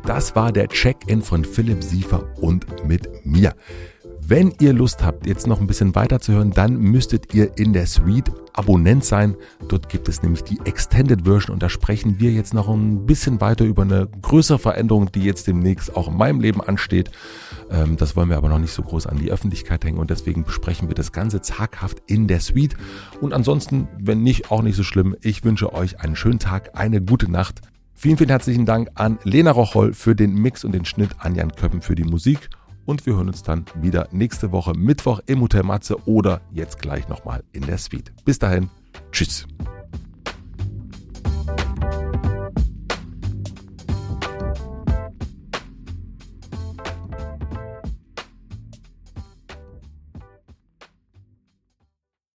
Speaker 1: Das war der Check-in von Philipp Siefer und mit mir. Wenn ihr Lust habt, jetzt noch ein bisschen weiter zu hören, dann müsstet ihr in der Suite Abonnent sein. Dort gibt es nämlich die Extended Version und da sprechen wir jetzt noch ein bisschen weiter über eine größere Veränderung, die jetzt demnächst auch in meinem Leben ansteht. Ähm, das wollen wir aber noch nicht so groß an die Öffentlichkeit hängen und deswegen besprechen wir das Ganze zaghaft in der Suite. Und ansonsten, wenn nicht, auch nicht so schlimm. Ich wünsche euch einen schönen Tag, eine gute Nacht. Vielen, vielen herzlichen Dank an Lena Rocholl für den Mix und den Schnitt, an Jan Köppen für die Musik. Und wir hören uns dann wieder nächste Woche Mittwoch im Hotel Matze oder jetzt gleich nochmal in der Suite. Bis dahin, tschüss.